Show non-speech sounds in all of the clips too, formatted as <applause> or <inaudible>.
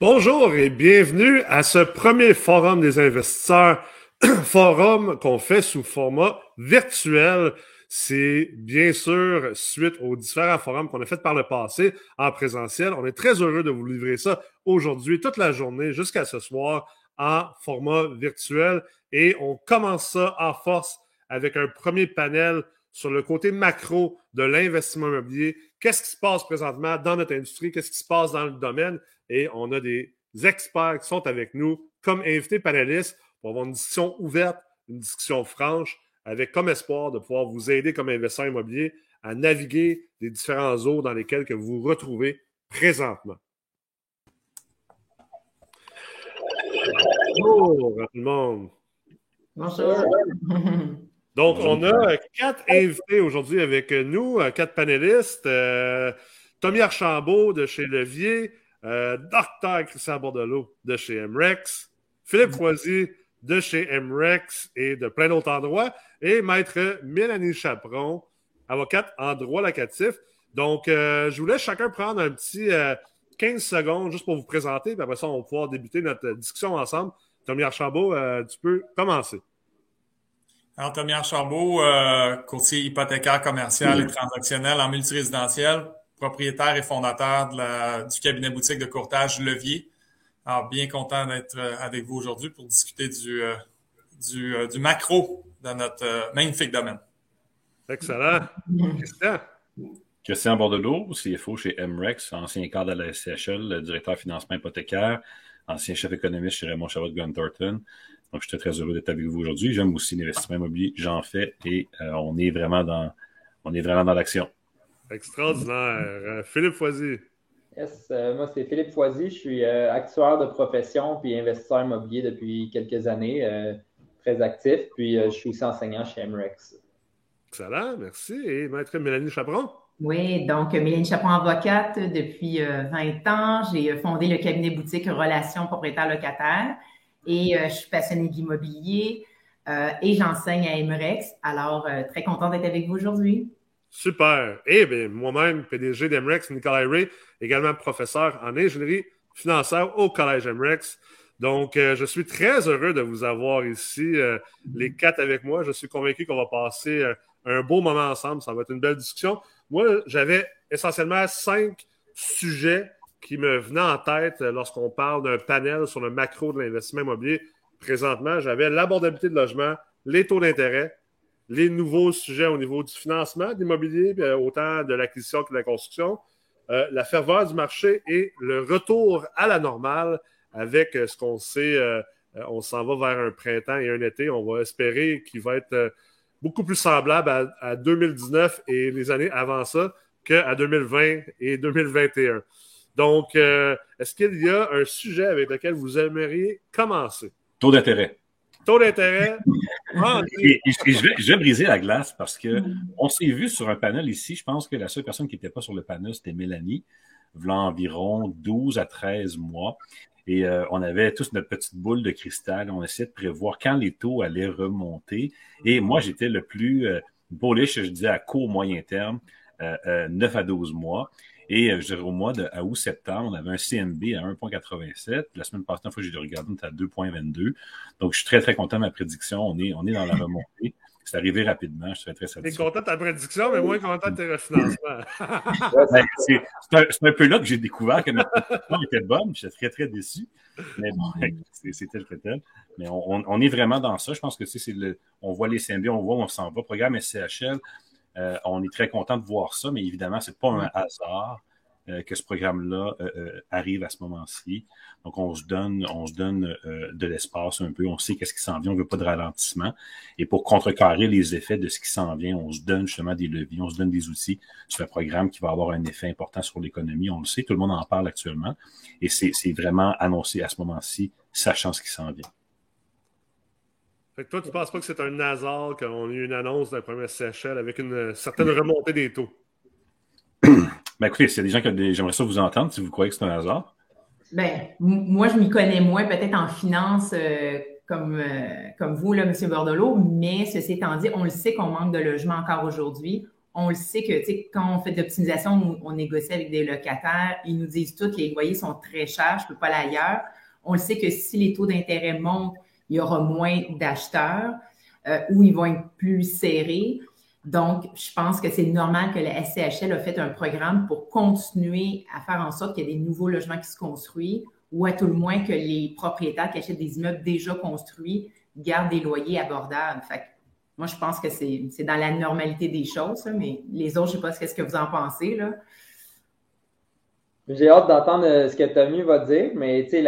Bonjour et bienvenue à ce premier forum des investisseurs, <clears throat> forum qu'on fait sous format virtuel. C'est bien sûr suite aux différents forums qu'on a fait par le passé en présentiel. On est très heureux de vous livrer ça aujourd'hui, toute la journée, jusqu'à ce soir, en format virtuel. Et on commence ça en force avec un premier panel sur le côté macro de l'investissement immobilier. Qu'est-ce qui se passe présentement dans notre industrie? Qu'est-ce qui se passe dans le domaine? et on a des experts qui sont avec nous comme invités panélistes pour avoir une discussion ouverte, une discussion franche, avec comme espoir de pouvoir vous aider comme investisseur immobilier à naviguer les différents eaux dans lesquels que vous vous retrouvez présentement. Bonjour tout le monde. Bonjour. <laughs> Donc, on a quatre invités aujourd'hui avec nous, quatre panélistes. Euh, Tommy Archambault de chez Levier, euh, Docteur Christian Bordelot de chez MREX, Philippe Foisy de chez MREX et de plein d'autres endroits, et Maître Mélanie Chaperon, avocate en droit locatif. Donc, euh, je vous laisse chacun prendre un petit 15 euh, secondes juste pour vous présenter, puis après ça, on va pouvoir débuter notre discussion ensemble. Tommy Archambault, tu peux commencer. Alors, Tommy Archambault, courtier hypothécaire commercial et transactionnel en multirésidentiel propriétaire et fondateur du cabinet boutique de courtage Levier. Alors, bien content d'être euh, avec vous aujourd'hui pour discuter du, euh, euh, du, macro dans notre magnifique domaine. Excellent. Christian? Christian Bordelot, CFO chez MREX, ancien cadre de la SCHL, directeur financement hypothécaire, ancien chef économiste chez Raymond Chabot Gun Thornton. Donc, je suis très heureux d'être avec vous aujourd'hui. J'aime aussi l'investissement immobilier, j'en fais et on est vraiment dans, on est vraiment dans l'action. Extraordinaire. Euh, Philippe Foisy. Yes, euh, moi c'est Philippe Foisy. Je suis euh, actuaire de profession puis investisseur immobilier depuis quelques années, très actif. Puis je suis aussi enseignant chez MREX. Excellent, merci. Et maître Mélanie Chaperon. Oui, donc Mélanie Chaperon, avocate depuis 20 ans. J'ai fondé le cabinet boutique Relations propriétaires-locataires et je suis passionnée d'immobilier et j'enseigne à MREX. Alors, très contente d'être avec vous aujourd'hui. Super. Et bien, moi-même, PDG d'Emrex, Nicolas Ray, également professeur en ingénierie financière au Collège Emrex. Donc, euh, je suis très heureux de vous avoir ici, euh, les quatre avec moi. Je suis convaincu qu'on va passer euh, un beau moment ensemble. Ça va être une belle discussion. Moi, j'avais essentiellement cinq sujets qui me venaient en tête lorsqu'on parle d'un panel sur le macro de l'investissement immobilier. Présentement, j'avais l'abordabilité de logement, les taux d'intérêt, les nouveaux sujets au niveau du financement d'immobilier, euh, autant de l'acquisition que de la construction, euh, la ferveur du marché et le retour à la normale avec euh, ce qu'on sait, on s'en va vers un printemps et un été, on va espérer qu'il va être beaucoup plus semblable à, 2019 et les années avant ça qu'à 2020 et 2021. Donc, est-ce qu'il y a un sujet avec lequel vous aimeriez commencer? Taux d'intérêt. Taux d'intérêt? <laughs> Ah, je, vais, briser la glace parce que on s'est vu sur un panel ici. Je pense que la seule personne qui n'était pas sur le panel, c'était Mélanie, v'là environ 12 à 13 mois. Et euh, on avait tous notre petite boule de cristal. On essayait de prévoir quand les taux allaient remonter. Et moi, j'étais le plus euh, bullish, je disais, à court moyen terme, euh, 9 à 12 mois. Et euh, je dirais au mois de août-septembre, on avait un CMB à 1,87. La semaine passée, une fois j'ai regardé, on était à 2,22. Donc, je suis très, très content de ma prédiction. On est, on est dans la remontée. C'est arrivé rapidement. Je suis très, très satisfait. Tu es content de ta prédiction, mais moins content de tes refinancements. <laughs> Ben, c'est un, peu là que j'ai découvert que notre prédiction était bonne. J'étais très, très déçu. Mais bon, <laughs> c'est tel que tel. Mais on, on, est vraiment dans ça. Je pense que c'est le, on voit les CMB, on voit, on s'en va. Programme SCHL, on est très content de voir ça, mais évidemment, ce n'est pas un hasard euh, que ce programme-là euh, arrive à ce moment-ci. Donc, on se donne, on se donne de l'espace un peu. On sait qu'est-ce qui s'en vient. On ne veut pas de ralentissement. Et pour contrecarrer les effets de ce qui s'en vient, on se donne justement des leviers, on se donne des outils sur un programme qui va avoir un effet important sur l'économie. On le sait, tout le monde en parle actuellement. Et c'est vraiment annoncé à ce moment-ci, sachant ce qui s'en vient. Fait que toi, tu ne penses pas que c'est un hasard qu'on ait eu une annonce d'un premier CHL avec une certaine remontée des taux? ben écoutez, s'il y a des gens qui j'aimerais ça vous entendre, si vous croyez que c'est un hasard. Ben, moi, je m'y connais moins, peut-être en finance euh, comme, euh, comme vous, là, M. Bordelot, mais ceci étant dit, on le sait qu'on manque de logement encore aujourd'hui. on le sait que quand on fait de l'optimisation, on, négocie avec des locataires, ils nous disent tous que les loyers sont très chers, je ne peux pas aller ailleurs. On le sait que si les taux d'intérêt montent, il y aura moins d'acheteurs euh, ou ils vont être plus serrés. Donc, je pense que c'est normal que la SCHL a fait un programme pour continuer à faire en sorte qu'il y ait des nouveaux logements qui se construisent ou à tout le moins que les propriétaires qui achètent des immeubles déjà construits gardent des loyers abordables. Fait moi, je pense que c'est dans la normalité des choses, mais les autres, je ne sais pas ce que vous en pensez. J'ai hâte d'entendre euh, ce que Tommy va dire, mais tu sais,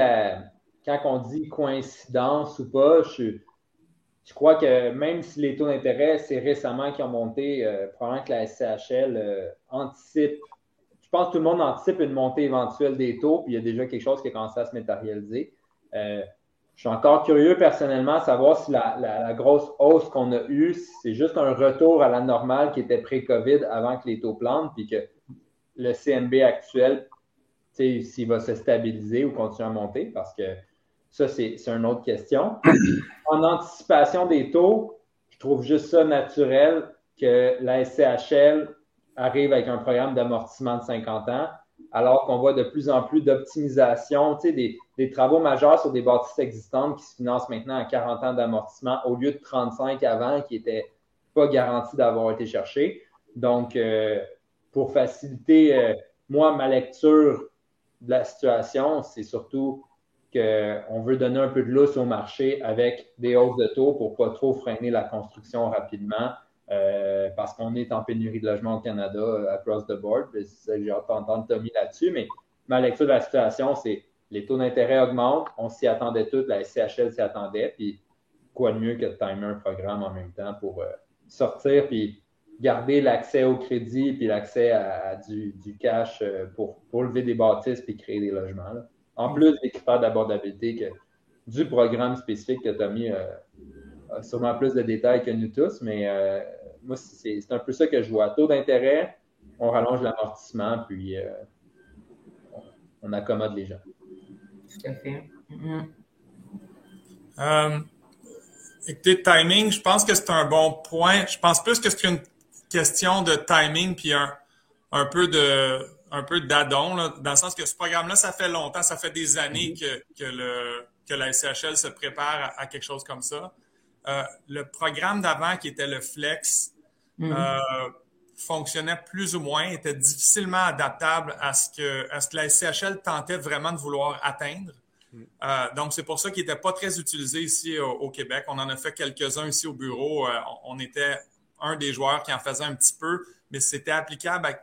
quand on dit coïncidence ou pas, je, crois que même si les taux d'intérêt, c'est récemment qui ont monté, euh, probablement que la SCHL euh, anticipe, je pense que tout le monde anticipe une montée éventuelle des taux, puis il y a déjà quelque chose qui a commencé à se matérialiser. Euh, je suis encore curieux personnellement à savoir si la, grosse hausse qu'on a eue, c'est juste un retour à la normale qui était pré-COVID avant que les taux plantent, puis que le CMB actuel, s'il va se stabiliser ou continuer à monter, parce que ça, c'est une autre question. <clears throat> En anticipation des taux, je trouve juste ça naturel que la SCHL arrive avec un programme d'amortissement de 50 ans, alors qu'on voit de plus en plus d'optimisation, tu sais, des, des, travaux majeurs sur des bâtisses existantes qui se financent maintenant à 40 ans d'amortissement au lieu de 35 avant qui n'étaient pas garantis d'avoir été cherchés. Donc, euh, pour faciliter, euh, moi, ma lecture de la situation, c'est surtout qu'on veut donner un peu de lousse au marché avec des hausses de taux pour pas trop freiner la construction rapidement. Euh, parce qu'on est en pénurie de logements au Canada euh, across the board. J'ai hâte d'entendre Tommy là-dessus, mais ma lecture de la situation, c'est les taux d'intérêt augmentent, on s'y attendait tous, la SCHL s'y attendait, puis quoi de mieux que de timer un programme en même temps pour euh, sortir puis garder l'accès au crédit puis l'accès à, du, cash pour, pour lever des bâtisses puis créer des logements. En plus des critères d'abordabilité que du programme spécifique que tu as mis, euh, sûrement plus de détails que nous tous, mais euh, moi, c'est un peu ça que je vois. Taux d'intérêt, on rallonge l'amortissement, puis euh, on, accommode les gens. Tout à fait. écoutez, timing, je pense que c'est un bon point. Je pense plus que c'est une question de timing, puis un, un peu de un peu d'addon, dans le sens que ce programme-là, ça fait longtemps, ça fait des années que, que, le, que la SCHL se prépare à, quelque chose comme ça. Euh, le programme d'avant, qui était le Flex, mm-hmm. euh, fonctionnait plus ou moins, était difficilement adaptable à ce que, à ce que la SCHL tentait vraiment de vouloir atteindre. Mm. Euh, donc, c'est pour ça qu'il n'était pas très utilisé ici au, Québec. On en a fait quelques-uns ici au bureau. on était un des joueurs qui en faisait un petit peu, mais c'était applicable à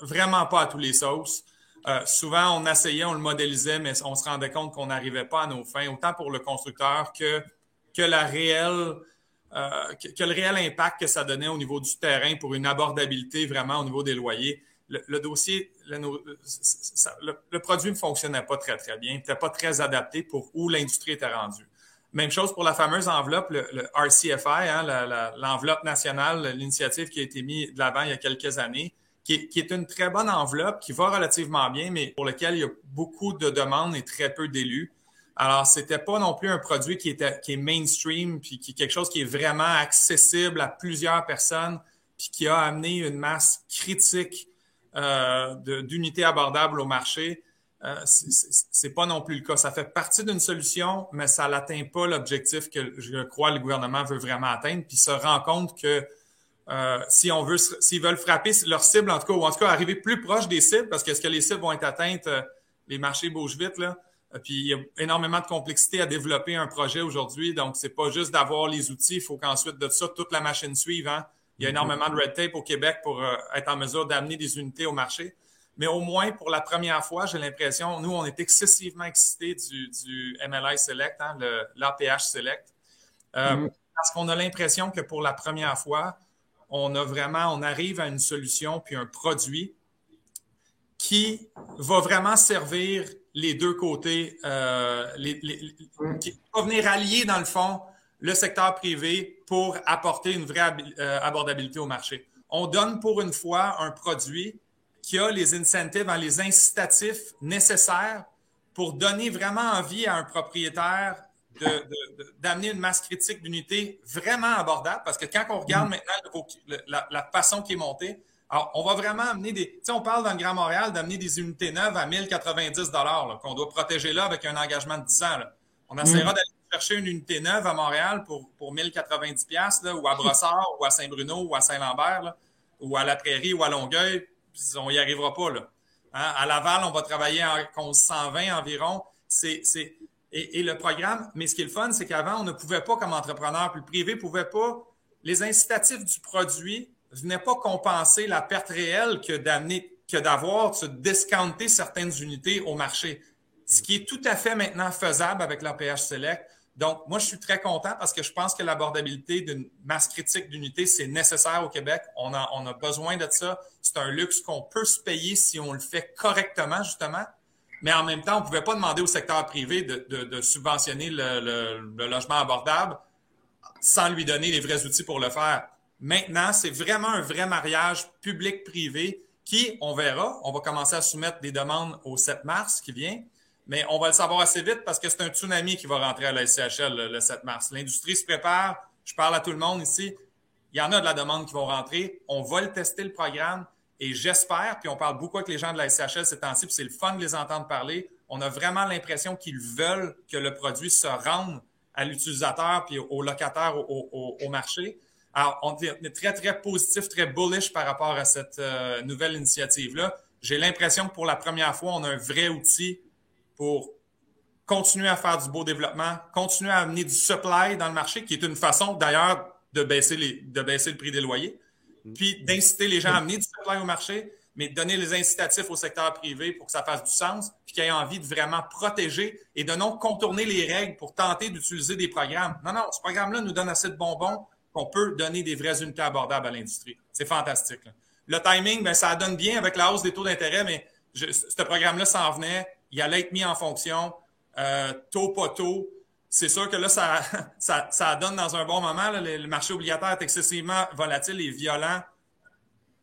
vraiment pas à tous les sauces. Euh, souvent, on essayait, on le modélisait, mais on se rendait compte qu'on n'arrivait pas à nos fins, autant pour le constructeur que, que, la réelle, euh, que, le réel impact que ça donnait au niveau du terrain pour une abordabilité vraiment au niveau des loyers. Le, dossier, le, produit ne fonctionnait pas très, très bien, n'était pas très adapté pour où l'industrie était rendue. Même chose pour la fameuse enveloppe, le, RCFI, hein, l'enveloppe nationale, l'initiative qui a été mise de l'avant il y a quelques années qui est, une très bonne enveloppe, qui va relativement bien, mais pour lequel il y a beaucoup de demandes et très peu d'élus. Alors, c'était pas non plus un produit qui, qui est mainstream, puis qui est quelque chose qui est vraiment accessible à plusieurs personnes, puis qui a amené une masse critique euh, d'unités abordables au marché. Euh, c'est pas non plus le cas. Ça fait partie d'une solution, mais ça n'atteint pas l'objectif que je crois le gouvernement veut vraiment atteindre, puis se rend compte que euh, si on veut, s'ils veulent frapper leur cible, en tout cas, ou en tout cas arriver plus proche des cibles, parce que est-ce que les cibles vont être atteintes, euh, les marchés bougent vite, là? Euh, puis il y a énormément de complexité à développer un projet aujourd'hui. Donc, c'est pas juste d'avoir les outils, il faut qu'ensuite de ça, toute la machine suive. Hein? Il y a mm-hmm. énormément de red tape au Québec pour être en mesure d'amener des unités au marché. Mais au moins, pour la première fois, j'ai l'impression, nous, on est excessivement excités du, du MLI Select, hein, l'APH Select. Mm-hmm. Parce qu'on a l'impression que pour la première fois, on a vraiment, on arrive à une solution puis un produit qui va vraiment servir les deux côtés, euh, qui va venir allier dans le fond le secteur privé pour apporter une vraie euh, abordabilité au marché. On donne pour une fois un produit qui a les incentives, hein, les incitatifs nécessaires pour donner vraiment envie à un propriétaire d'amener une masse critique d'unités vraiment abordable parce que quand on regarde mm. maintenant la, la, façon qui est montée, alors, on va vraiment amener des. Tu sais, on parle dans le Grand Montréal d'amener des unités neuves à 1090 qu'on doit protéger là avec un engagement de 10 ans. On essaiera mm. d'aller chercher une unité neuve à Montréal pour, pour 1090 là, ou à <laughs> Brossard, ou à Saint-Bruno, ou à Saint-Lambert, ou à La Prairie, ou à Longueuil. Puis on n'y arrivera pas. Là. Hein? À Laval, on va travailler en 120 environ. C'est, et, et, le programme, mais ce qui est le fun, c'est qu'avant, on ne pouvait pas, comme entrepreneur, puis le privé ne pouvait pas, les incitatifs du produit venait pas compenser la perte réelle que d'amener, que d'avoir, de discounter certaines unités au marché. Ce qui est tout à fait maintenant faisable avec l'APH Select. Donc, moi, je suis très content parce que je pense que l'abordabilité d'une masse critique d'unités, c'est nécessaire au Québec. On a, on a besoin de ça. C'est un luxe qu'on peut se payer si on le fait correctement, justement. Mais en même temps, on ne pouvait pas demander au secteur privé de, de, de subventionner le, le, le, logement abordable sans lui donner les vrais outils pour le faire. Maintenant, c'est vraiment un vrai mariage public-privé qui, on verra, on va commencer à soumettre des demandes au 7 mars qui vient, mais on va le savoir assez vite parce que c'est un tsunami qui va rentrer à la SCHL le, 7 mars. L'industrie se prépare, je parle à tout le monde ici, il y en a de la demande qui vont rentrer, on va le tester le programme et j'espère, puis on parle beaucoup avec les gens de la SCHL ces temps-ci, puis c'est le fun de les entendre parler, on a vraiment l'impression qu'ils veulent que le produit se rende à l'utilisateur puis au locataire au, marché. Alors, on est très, très positif, très bullish par rapport à cette euh, nouvelle initiative-là. J'ai l'impression que pour la première fois, on a un vrai outil pour continuer à faire du beau développement, continuer à amener du supply dans le marché, qui est une façon d'ailleurs de baisser, les, de baisser le prix des loyers. Puis d'inciter les gens à amener du supply au marché, mais de donner les incitatifs au secteur privé pour que ça fasse du sens, puis qu'ils aient envie de vraiment protéger et de non contourner les règles pour tenter d'utiliser des programmes. Non, non, ce programme-là nous donne assez de bonbons qu'on peut donner des vraies unités abordables à l'industrie. C'est fantastique. Le timing, ben, ça donne bien avec la hausse des taux d'intérêt, mais ce programme-là s'en venait, il allait être mis en fonction, euh, tôt pas tôt. C'est sûr que là, ça, <laughs> ça, ça, donne dans un bon moment. le, marché obligataire est excessivement volatile et violent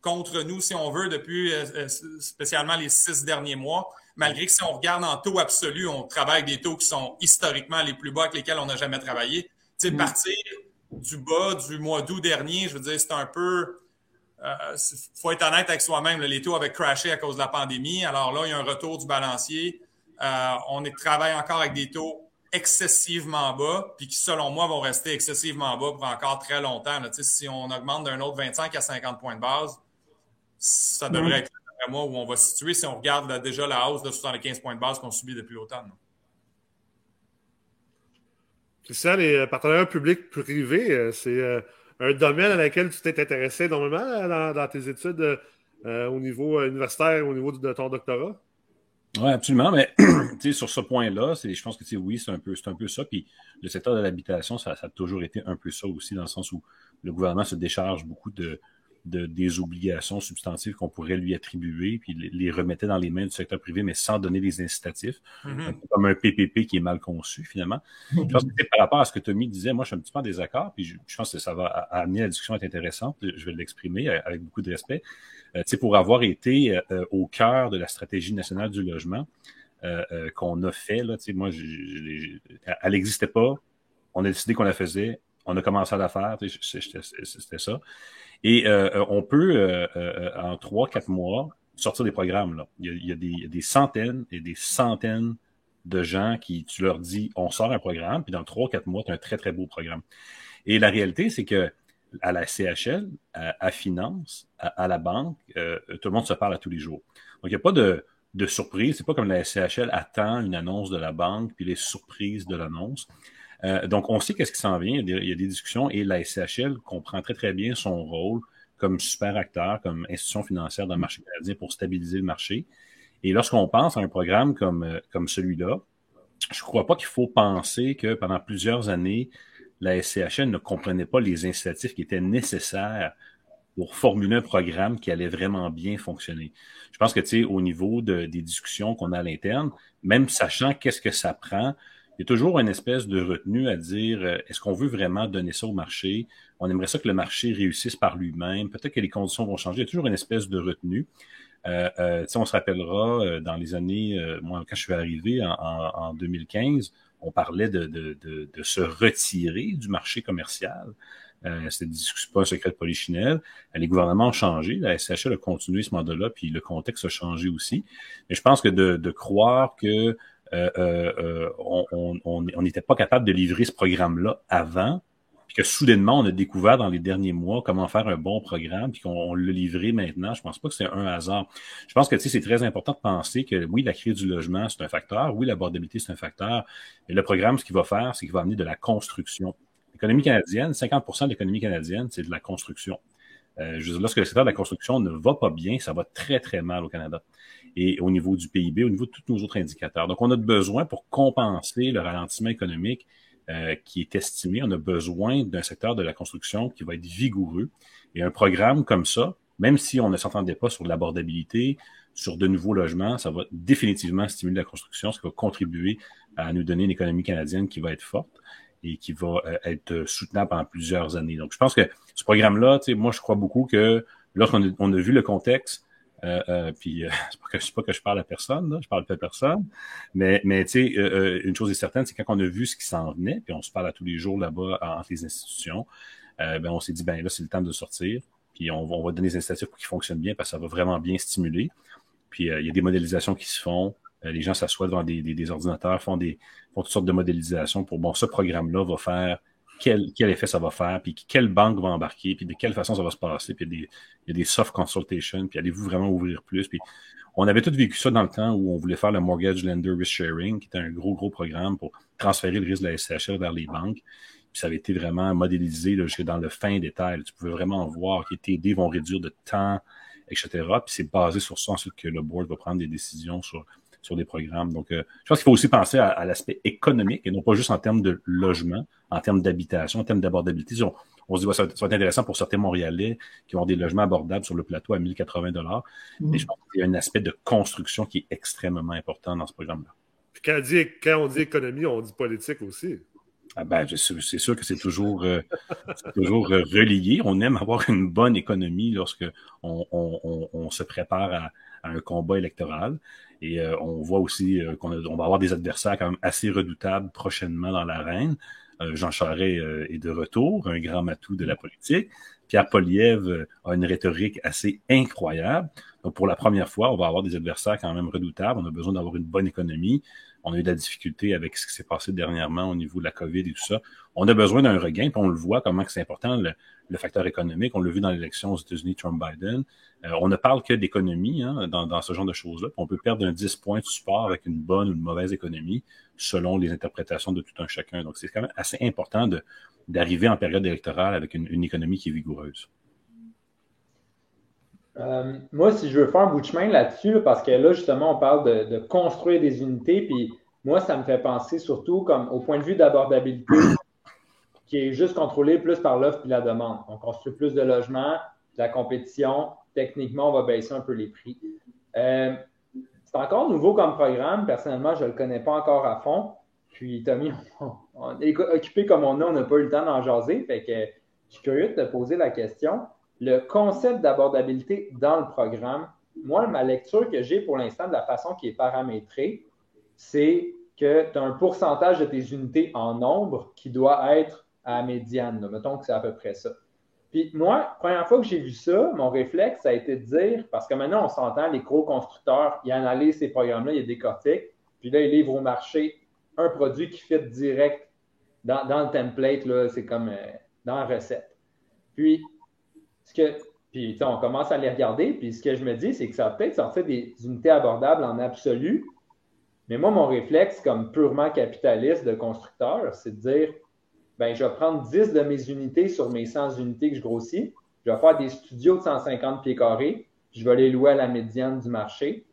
contre nous, si on veut, depuis euh, euh, spécialement les six derniers mois. Malgré que si on regarde en taux absolu, on travaille des taux qui sont historiquement les plus bas avec lesquels on n'a jamais travaillé. Tu sais, mm. partir du bas du mois d'août dernier, je veux dire, c'est un peu. Euh, faut être honnête avec soi-même. Les taux avaient crashé à cause de la pandémie. Alors là, il y a un retour du balancier. Euh, on travaille encore avec des taux excessivement bas, puis qui, selon moi, vont rester excessivement bas pour encore très longtemps. Là. Si on augmente d'un autre 25 à 50 points de base, ça devrait être à moi où on va se situer si on regarde déjà la hausse de 75 points de base qu'on subit depuis l'automne. Ça, les partenariats publics-privés, euh, c'est euh, un domaine à lequel tu t'es intéressé énormément euh, dans, tes études au niveau universitaire, au niveau de ton doctorat? Oui, absolument. Mais <clears throat> sur ce point-là, je pense que oui, c'est un, peu, un peu ça. Puis le secteur de l'habitation, ça, ça, a toujours été un peu ça aussi, dans le sens où le gouvernement se décharge beaucoup de, de, des obligations substantives qu'on pourrait lui attribuer, puis les, remettait dans les mains du secteur privé, mais sans donner des incitatifs, mm-hmm. comme un PPP qui est mal conçu finalement. Je pense que par rapport à ce que Tommy disait, moi je suis un petit peu en désaccord, puis je, pense que ça va amener la discussion à être intéressante, je vais l'exprimer avec beaucoup de respect. Euh, pour avoir été euh, au cœur de la stratégie nationale du logement euh, euh, qu'on a fait, là, moi, elle n'existait pas, on a décidé qu'on la faisait, on a commencé à la faire, c'était ça. Et euh, euh, on peut, euh, en trois, quatre mois, sortir des programmes. Là. Il, y a, des, centaines et des centaines de gens qui, tu leur dis, on sort un programme, puis dans trois, quatre mois, tu as un très, très beau programme. Et la réalité, c'est que à la CHL, à, Finance, à, la banque, tout le monde se parle à tous les jours. Donc, il n'y a pas de, de surprise. C'est pas comme la CHL attend une annonce de la banque, puis les surprises de l'annonce. Euh, donc, on sait qu'est-ce qui s'en vient. Il y, a des, discussions et la SCHL comprend très, très bien son rôle comme super acteur, comme institution financière dans le marché canadien pour stabiliser le marché. Et lorsqu'on pense à un programme comme, euh, comme celui-là, je ne crois pas qu'il faut penser que pendant plusieurs années, la SCHL ne comprenait pas les incitatifs qui étaient nécessaires pour formuler un programme qui allait vraiment bien fonctionner. Je pense que, tu sais, au niveau de, des discussions qu'on a à l'interne, même sachant qu'est-ce que ça prend, il y a toujours une espèce de retenue à dire euh, est-ce qu'on veut vraiment donner ça au marché? On aimerait ça que le marché réussisse par lui-même. Peut-être que les conditions vont changer. Il y a toujours une espèce de retenue. on se rappellera, dans les années, moi, quand je suis arrivé en, en 2015, on parlait de, de, de, de, se retirer du marché commercial. Euh, c'est pas un secret de polichinelle. Les gouvernements ont changé. La SHL a continué ce mandat-là, puis le contexte a changé aussi. Mais je pense que de croire que euh, euh, on n'était pas capable de livrer ce programme-là avant, puis que soudainement, on a découvert dans les derniers mois comment faire un bon programme, puis qu'on l'a livré maintenant. Je pense pas que c'est un hasard. Je pense que c'est très important de penser que oui, la crise du logement, c'est un facteur, oui, l'abordabilité, c'est un facteur, mais le programme, ce qu'il va faire, c'est qu'il va amener de la construction. L'économie canadienne, 50% de l'économie canadienne, c'est de la construction. Euh, je lorsque le secteur de la construction ne va pas bien, ça va très, très mal au Canada. Et au niveau du PIB, au niveau de tous nos autres indicateurs. Donc, on a besoin pour compenser le ralentissement économique euh, qui est estimé, on a besoin d'un secteur de la construction qui va être vigoureux. Et un programme comme ça, même si on ne s'entendait pas sur l'abordabilité, sur de nouveaux logements, ça va définitivement stimuler la construction, ce qui va contribuer à nous donner une économie canadienne qui va être forte et qui va euh, être soutenable pendant plusieurs années. Donc, je pense que ce programme-là, moi, je crois beaucoup que lorsqu'on on a vu le contexte, puis euh, <laughs> c'est pas que pas que je parle à personne, là, je parle pas à personne, mais mais tu sais euh, une chose est certaine, c'est quand on a vu ce qui s'en venait, puis on se parle à tous les jours là-bas entre les institutions, ben on s'est dit ben là c'est le temps de sortir, puis on, on va donner des incitatifs pour qu'ils fonctionnent bien parce que ça va vraiment bien stimuler. Puis il y a des modélisations qui se font, les gens s'assoient devant des, des, des, ordinateurs, font des font toutes sortes de modélisations pour bon ce programme-là va faire quel, effet ça va faire, puis quelle banque va embarquer, puis de quelle façon ça va se passer, puis il y a des, y a des soft consultations, puis allez-vous vraiment ouvrir plus. Puis on avait tout vécu ça dans le temps où on voulait faire le Mortgage Lender Risk Sharing, qui était un gros, gros programme pour transférer le risque de la SCHL vers les banques. Puis ça avait été vraiment modélisé jusque dans le fin détail. Tu pouvais vraiment voir que tes dés vont réduire de temps, etc. Puis c'est basé sur ça ensuite que le board va prendre des décisions sur sur des programmes. Donc, euh, je pense qu'il faut aussi penser à, l'aspect économique et non pas juste en termes de logement, en termes d'habitation, en termes d'abordabilité. On, se dit, ça, va être intéressant pour certains Montréalais qui ont des logements abordables sur le plateau à 1080 dollars. Mais mm. je pense qu'il y a un aspect de construction qui est extrêmement important dans ce programme-là. Quand, quand, on dit économie, on dit politique aussi. Ah ben, c'est sûr que c'est toujours, euh, toujours euh, relié. On aime avoir une bonne économie lorsque on, on, on se prépare à, un combat électoral. Et euh, on voit aussi euh, qu'on va avoir des adversaires quand même assez redoutables prochainement dans l'arène. Euh, Jean Charest est de retour, un grand matou de la politique. Pierre Poliev a une rhétorique assez incroyable. Donc, pour la première fois, on va avoir des adversaires quand même redoutables. On a besoin d'avoir une bonne économie. On a eu de la difficulté avec ce qui s'est passé dernièrement au niveau de la COVID et tout ça. On a besoin d'un regain, puis on le voit comment c'est important le, facteur économique. On l'a vu dans l'élection aux États-Unis, Trump-Biden. Euh, on ne parle que d'économie hein, dans, ce genre de choses-là. On peut perdre un 10 points de support avec une bonne ou une mauvaise économie selon les interprétations de tout un chacun. Donc, c'est quand même assez important d'arriver en période électorale avec une économie qui est vigoureuse. Euh, moi, si je veux faire un bout de chemin là-dessus, parce que là, justement, on parle de, construire des unités, puis moi, ça me fait penser surtout comme au point de vue d'abordabilité, qui est juste contrôlé plus par l'offre et la demande. On construit plus de logements, de la compétition. Techniquement, on va baisser un peu les prix. Euh, c'est encore nouveau comme programme. Personnellement, je ne le connais pas encore à fond. Puis, Tommy, <laughs> on, est occupé comme on a, on n'a pas eu le temps d'en jaser. Fait que je suis curieux de te poser la question. Le concept d'abordabilité dans le programme, moi, ma lecture que j'ai pour l'instant de la façon qui est paramétrée, c'est que tu as un pourcentage de tes unités en nombre qui doit être à médiane. Mettons que c'est à peu près ça. Puis moi, première fois que j'ai vu ça, mon réflexe, ça a été de dire, parce que maintenant, on s'entend, les gros constructeurs, ils analysent ces programmes-là, ils décortiquent, puis là, ils livrent au marché un produit qui fit direct dans, le template, c'est comme euh, dans la recette. Puis, puis on commence à les regarder, puis ce que je me dis, c'est que ça va peut-être sortir des unités abordables en absolu, mais moi, mon réflexe, comme purement capitaliste de constructeur, c'est de dire, ben, je vais prendre 10 de mes unités sur mes 100 unités que je grossis. Je vais faire des studios de 150 pieds carrés. je vais les louer à la médiane du marché.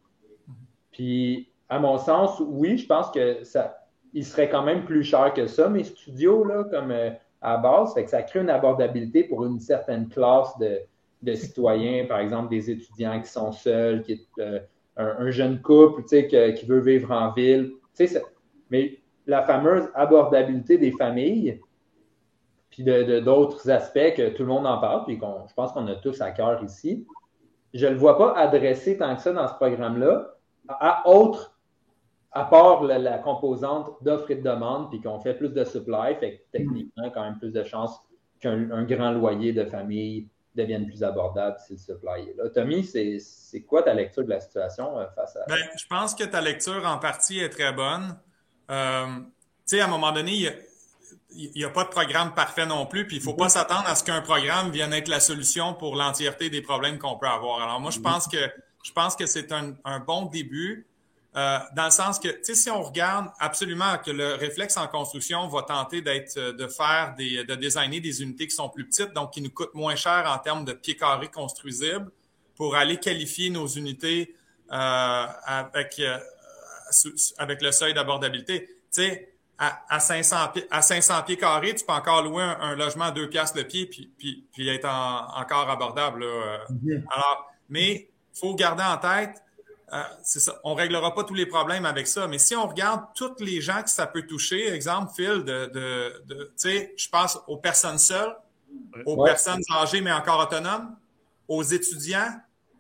Puis, à mon sens, oui, je pense que ça, il serait quand même plus cher que ça, mes studios, là, comme euh, à base. Fait que ça crée une abordabilité pour une certaine classe de, de citoyens, par exemple des étudiants qui sont seuls, qui euh, un, jeune couple, tu sais, qui veut vivre en ville. Tu sais, mais la fameuse abordabilité des familles, puis d'autres aspects que tout le monde en parle, puis je pense qu'on a tous à cœur ici. je ne le vois pas adressé tant que ça dans ce programme-là à autre, à part la, composante d'offre et de demande, puis qu'on fait plus de supply, fait que techniquement, quand même plus de chances qu'un grand loyer de famille devienne plus abordable si le supply est là. Tommy, c'est quoi ta lecture de la situation euh, face à. Ben, je pense que ta lecture en partie est très bonne. Euh, tu sais, à un moment donné, il n'y a, pas de programme parfait non plus, puis il ne faut pas s'attendre à ce qu'un programme vienne être la solution pour l'entièreté des problèmes qu'on peut avoir. Alors moi, je pense que je pense que c'est un, bon début. Euh, dans le sens que, tu sais, si on regarde absolument que le réflexe en construction va tenter d'être, euh, de faire des, de designer des unités qui sont plus petites, donc qui nous coûtent moins cher en termes de pieds carrés construisibles, pour aller qualifier nos unités euh, avec euh, avec le seuil d'abordabilité. Tu sais, à, à, 500 pieds, à 500 pieds carrés, tu peux encore louer un, logement à deux piastres le pied puis, puis, puis être encore abordable. Là. Mm-hmm. Alors, mais faut garder en tête euh, c'est ça. On réglera pas tous les problèmes avec ça, mais si on regarde tous les gens que ça peut toucher, exemple, Phil, de, de, de tu sais, je pense aux personnes seules, aux personnes âgées mais encore autonomes, aux étudiants,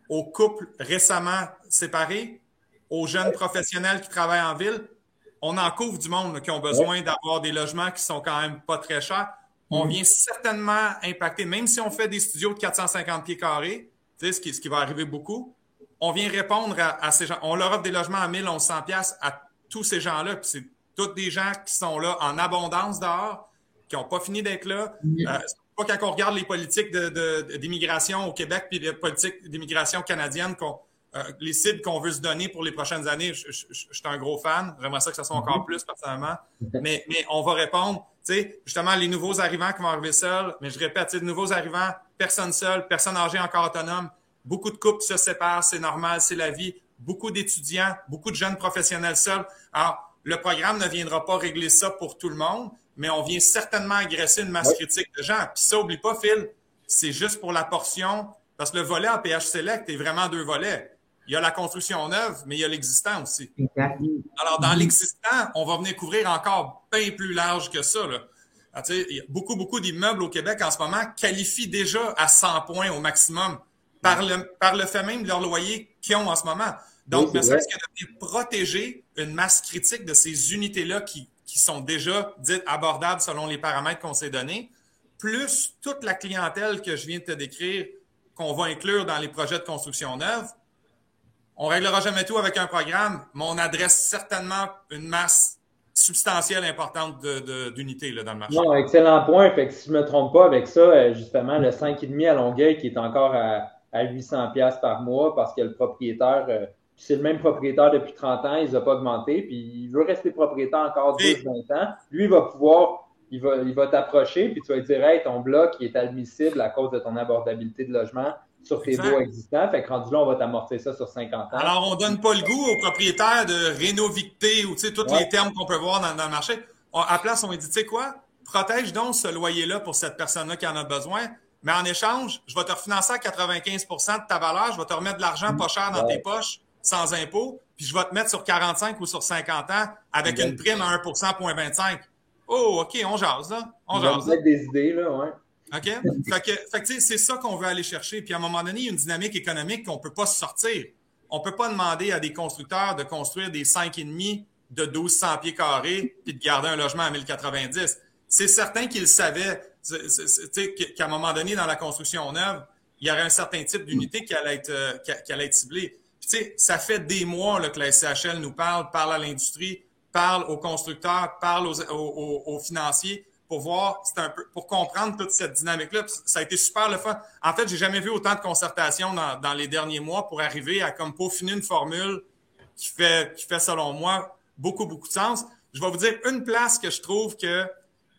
aux couples récemment séparés, aux jeunes professionnels qui travaillent en ville. On en couvre du monde qui ont besoin d'avoir des logements qui sont quand même pas très chers. On mm. vient certainement impacter, même si on fait des studios de 450 pieds carrés, tu sais, ce qui, ce qui va arriver beaucoup, on vient répondre à, ces gens. On leur offre des logements à 1100 pièces à tous ces gens-là. Puis c'est tous des gens qui sont là en abondance dehors, qui n'ont pas fini d'être là. Euh, pas quand on regarde les politiques d'immigration au Québec puis les politiques d'immigration canadienne, euh, les cibles qu'on veut se donner pour les prochaines années, je, suis un gros fan. J'aimerais ça que ça soit encore mm-hmm. plus personnellement. Mais, mais on va répondre, tu sais, justement, les nouveaux arrivants qui vont arriver seuls. Mais je répète, les nouveaux arrivants, personne seule, personne âgée encore autonome. Beaucoup de couples se séparent, c'est normal, c'est la vie. Beaucoup d'étudiants, beaucoup de jeunes professionnels seuls. Alors, le programme ne viendra pas régler ça pour tout le monde, mais on vient certainement agresser une masse critique de gens. Puis ça, oublie pas, Phil, c'est juste pour la portion, parce que le volet APH Select est vraiment deux volets. Il y a la construction neuve, mais il y a l'existant aussi. Alors, dans l'existant, on va venir couvrir encore bien plus large que ça. Là. Ah, il y a beaucoup, beaucoup d'immeubles au Québec en ce moment qualifient déjà à 100 points au maximum par le, par le fait même de leur loyer qu'ils ont en ce moment. Donc, ne serait-ce que de protéger une masse critique de ces unités-là qui, qui sont déjà dites abordables selon les paramètres qu'on s'est donnés, plus toute la clientèle que je viens de te décrire qu'on va inclure dans les projets de construction neuve, on réglera jamais tout avec un programme, mais on adresse certainement une masse substantielle importante d'unités dans le marché. Non, excellent point. Fait que si je ne me trompe pas avec ça, euh, justement, le 5,5 à Longueuil qui est encore à à 800 pièces par mois parce que le propriétaire, euh, c'est le même propriétaire depuis 30 ans, il n'a pas augmenté, puis il veut rester propriétaire encore 10-20 ans. Lui, il va pouvoir, il va, il va t'approcher, puis tu vas lui dire, hey, ton bloc est admissible à cause de ton abordabilité de logement sur tes baux existants. Fait que rendu là, on va t'amortir ça sur 50 ans. Alors, on donne pas le goût aux propriétaires de rénovicter ou, tu sais, tous les termes qu'on peut voir dans, le marché. à place, on lui dit, tu sais quoi? Protège donc ce loyer-là pour cette personne-là qui en a besoin mais en échange, je vais te refinancer à 95% de ta valeur, je vais te remettre de l'argent pas cher dans tes poches sans impôt, puis je vais te mettre sur 45 ou sur 50 ans avec une prime à 1% point 25. Oh, OK, on jase, là. On jase. des idées, là, ouais. OK? fait que, fait que c'est ça qu'on veut aller chercher. Puis à un moment donné, il y a une dynamique économique qu'on ne peut pas sortir. On ne peut pas demander à des constructeurs de construire des 5,5 de 1200 pieds carrés puis de garder un logement à 1090. C'est certain qu'ils savaient qu'à un moment donné, dans la construction neuve, il y aurait un certain type d'unité qui allait être, euh, qui, allait être ciblée. Puis, ça fait des mois là, que la SCHL nous parle, parle à l'industrie, parle aux constructeurs, parle aux, aux, financiers pour voir, pour comprendre toute cette dynamique-là. Ça a été super le fun. En fait, j'ai jamais vu autant de concertation dans, dans, les derniers mois pour arriver à comme peaufiner une formule qui fait, qui fait, selon moi, beaucoup, beaucoup de sens. Je vais vous dire une place que je trouve que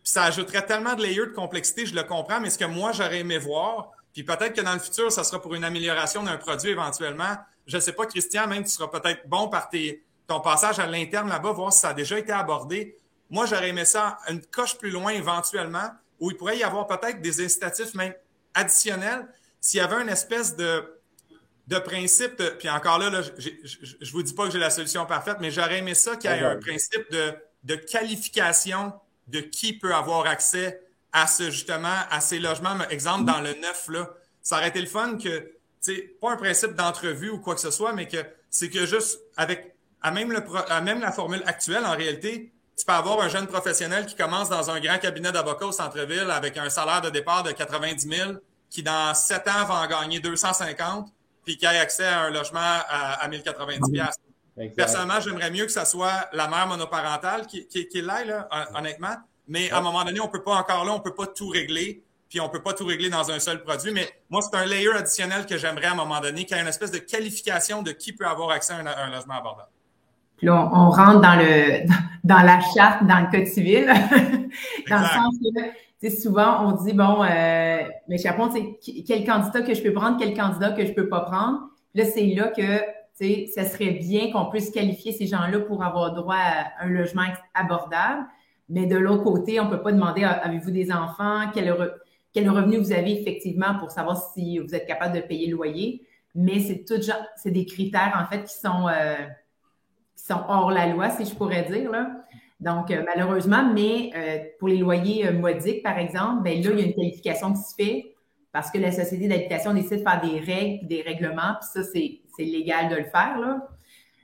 ça ajouterait tellement de layers de complexité, je le comprends, mais ce que moi, j'aurais aimé voir, puis peut-être que dans le futur, ça sera pour une amélioration d'un produit éventuellement. Je ne sais pas, Christian, même tu seras peut-être bon par tes, ton passage à l'interne là-bas, voir si ça a déjà été abordé. Moi, j'aurais aimé ça une coche plus loin éventuellement, où il pourrait y avoir peut-être des incitatifs même additionnels, s'il y avait une espèce de, de principe, puis encore là, je ne vous dis pas que j'ai la solution parfaite, mais j'aurais aimé ça qu'il y ait un principe de, de qualification de qui peut avoir accès à ce justement à ces logements. Exemple, dans le neuf, là, ça aurait été le fun que pas un principe d'entrevue ou quoi que ce soit, mais que c'est que juste avec à même, le, à même la formule actuelle, en réalité, tu peux avoir un jeune professionnel qui commence dans un grand cabinet d'avocats au centre-ville avec un salaire de départ de 90 000, qui dans 7 ans va en gagner 250, puis qui a accès à un logement à, à 1090 Personnellement, j'aimerais mieux que ça soit la mère monoparentale qui, qui, qui l'aille, là, honnêtement. Mais à un moment donné, on peut pas encore là, on peut pas tout régler, puis on peut pas tout régler dans un seul produit. Mais moi, c'est un layer additionnel que j'aimerais à un moment donné, qui a une espèce de qualification de qui peut avoir accès à un, logement abordable. Puis là, on, rentre dans le <laughs> dans la charte, dans le code civil, <laughs> dans le sens que souvent on dit bon, euh, mais Chapon, c'est quel candidat que je peux prendre, quel candidat que je peux pas prendre. Puis là, c'est là que ça serait bien qu'on puisse qualifier ces gens-là pour avoir droit à un logement abordable. Mais de l'autre côté, on ne peut pas demander avez-vous des enfants, quel, revenu vous avez effectivement pour savoir si vous êtes capable de payer le loyer? Mais c'est tout des critères en fait qui sont, euh, qui sont hors la loi, si je pourrais dire. Donc, euh, malheureusement, mais euh, pour les loyers modiques, par exemple, ben là, il y a une qualification qui se fait parce que la société d'habitation décide de faire des règles, des règlements, puis ça, c'est légal de le faire. Là.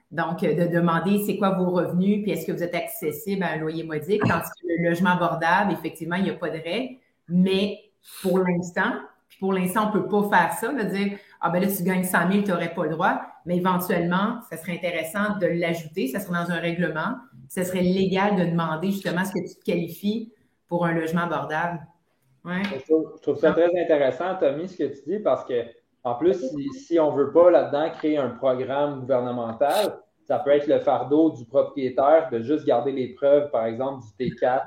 Donc, euh, de demander c'est quoi vos revenus, puis est-ce que vous êtes accessible à un loyer modique, tandis que le logement abordable, effectivement, il n'y a pas de règle. Mais pour l'instant, puis pour l'instant, on ne peut pas faire ça, de dire Ah ben là, tu gagnes 100 000, tu n'aurais pas le droit. Mais éventuellement, ça serait intéressant de l'ajouter, ça serait dans un règlement. Ce serait légal de demander justement ce que tu te qualifies pour un logement abordable. Ouais. Je, trouve, ça très intéressant, Tommy, ce que tu dis, parce que en plus, si, on ne veut pas là-dedans créer un programme gouvernemental, ça peut être le fardeau du propriétaire de juste garder les preuves, par exemple, du T4.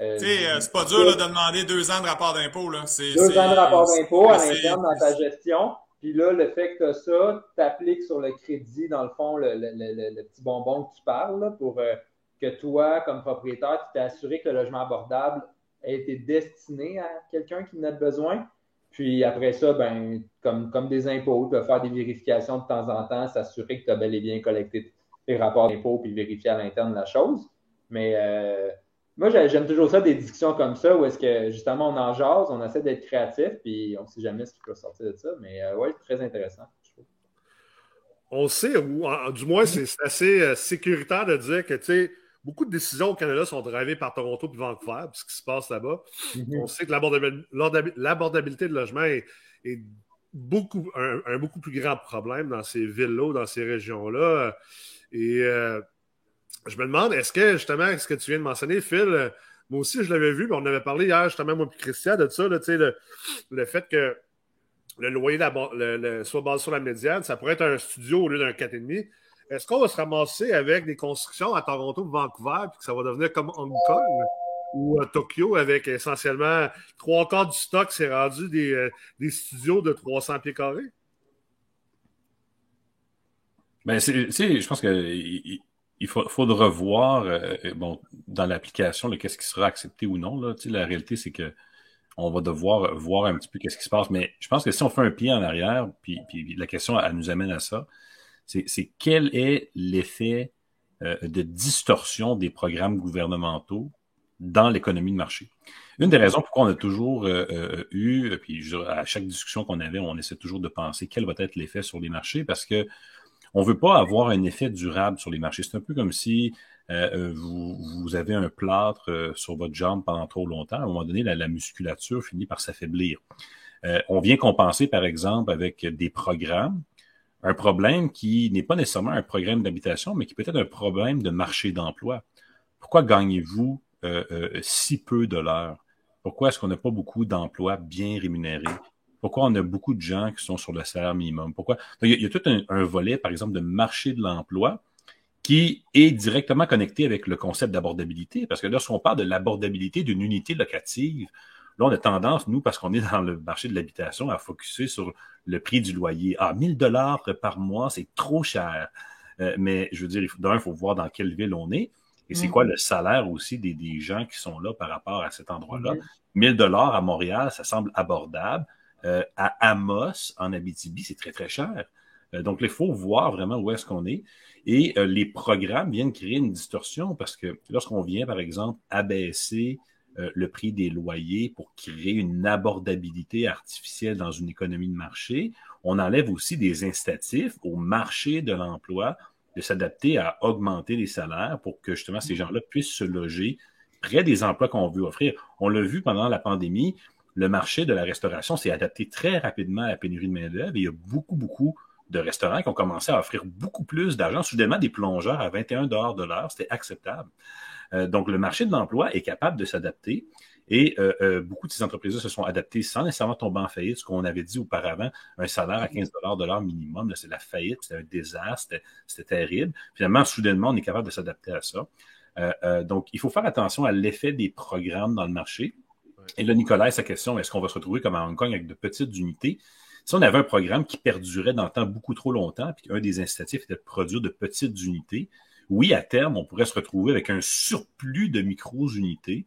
Euh, tu sais, euh, c'est pas dur de demander deux ans de rapport d'impôt. Deux ans de rapport d'impôt à l'interne dans ta gestion. Puis là, le fait que tu as ça, tu appliques sur le crédit, dans le fond, le, petit bonbon que tu parles, pour euh, que toi, comme propriétaire, tu t'es assuré que le logement abordable a été destiné à quelqu'un qui en a besoin. Puis après ça, ben, comme, comme des impôts, tu vas faire des vérifications de temps en temps, s'assurer que tu as bel et bien collecté tes rapports d'impôts puis vérifier à l'interne la chose. Mais euh, moi, j'aime toujours ça, des discussions comme ça, où est-ce que justement on en jase, on essaie d'être créatif, puis on ne sait jamais ce qui peut sortir de ça. Mais euh, ouais, c'est très intéressant. On sait, ou du moins, c'est assez euh, sécuritaire de dire que, tu sais, beaucoup de décisions au Canada sont drivées par Toronto et Vancouver, ce qui se passe là-bas. Mhm. On sait que l'abordabilité de logement est, beaucoup, un, beaucoup plus grand problème dans ces villes-là, dans ces régions-là. Et euh, je me demande, est-ce que justement, ce que tu viens de mentionner, Phil, euh, moi aussi je l'avais vu, mais on avait parlé hier justement, moi et Christian, de ça, le, le fait que le loyer soit basé sur la médiane, ça pourrait être un studio au lieu d'un 4,5. Est-ce qu'on va se ramasser avec des constructions à Toronto ou Vancouver, puis que ça va devenir comme Hong Kong ou à Tokyo avec essentiellement trois quarts du stock, c'est rendu des, euh, studios de 300 pieds carrés? Ben, je pense qu'il il faut, faut revoir euh, bon, dans l'application qu'est-ce qui sera accepté ou non. Là. La réalité, c'est que on va devoir voir un petit peu qu'est-ce qui se passe. Mais je pense que si on fait un pied en arrière, puis, puis la question, elle nous amène à ça, c'est quel est l'effet euh, de distorsion des programmes gouvernementaux dans l'économie de marché? Une des raisons pourquoi on a toujours euh, euh, eu, puis à chaque discussion qu'on avait, on essaie toujours de penser quel va être l'effet sur les marchés, parce que on veut pas avoir un effet durable sur les marchés. C'est un peu comme si vous, avez un plâtre sur votre jambe pendant trop longtemps. À un moment donné, la musculature finit par s'affaiblir. on vient compenser, par exemple, avec des programmes un problème qui n'est pas nécessairement un problème d'habitation, mais qui peut être un problème de marché d'emploi. Pourquoi gagnez-vous euh, euh, si peu de l'heure? Pourquoi est-ce qu'on n'a pas beaucoup d'emplois bien rémunérés? Pourquoi on a beaucoup de gens qui sont sur le salaire minimum? Pourquoi? il, y a, tout un, volet, par exemple, de marché de l'emploi qui est directement connecté avec le concept d'abordabilité. Parce que lorsqu'on parle de l'abordabilité d'une unité locative, Là, on a tendance, nous, parce qu'on est dans le marché de l'habitation, à focuser sur le prix du loyer. Ah, 1000 dollars par mois, c'est trop cher. Euh, mais je veux dire, d'un, il faut voir dans quelle ville on est. Et c'est mm. quoi le salaire aussi des, des, gens qui sont là par rapport à cet endroit-là? 1000 dollars à Montréal, ça semble abordable. Euh, à Amos, en Abitibi, c'est très, très cher. Euh, donc, il faut voir vraiment où est-ce qu'on est. Et les programmes viennent créer une distorsion parce que lorsqu'on vient, par exemple, abaisser euh, le prix des loyers pour créer une abordabilité artificielle dans une économie de marché. On enlève aussi des incitatifs au marché de l'emploi de s'adapter à augmenter les salaires pour que justement ces gens-là puissent se loger près des emplois qu'on veut offrir. On l'a vu pendant la pandémie, le marché de la restauration s'est adapté très rapidement à la pénurie de main-d'œuvre il y a beaucoup, beaucoup de restaurants qui ont commencé à offrir beaucoup plus d'argent. Soudainement, des plongeurs à 21 de l'heure, c'était acceptable. Euh, donc, le marché de l'emploi est capable de s'adapter. Et euh, euh, beaucoup de ces entreprises-là se sont adaptées sans nécessairement tomber en faillite. Ce qu'on avait dit auparavant, un salaire à 15 de l'heure minimum, c'est la faillite, c'est un désastre, c'était terrible. Finalement, soudainement, on est capable de s'adapter à ça. donc, il faut faire attention à l'effet des programmes dans le marché. Et là, Nicolas, sa question, est-ce qu'on va se retrouver comme à Hong Kong avec de petites unités? Si on avait un programme qui perdurait dans le temps beaucoup trop longtemps, puis qu'un des incitatifs était de produire de petites unités, oui, à terme, on pourrait se retrouver avec un surplus de micro-unités.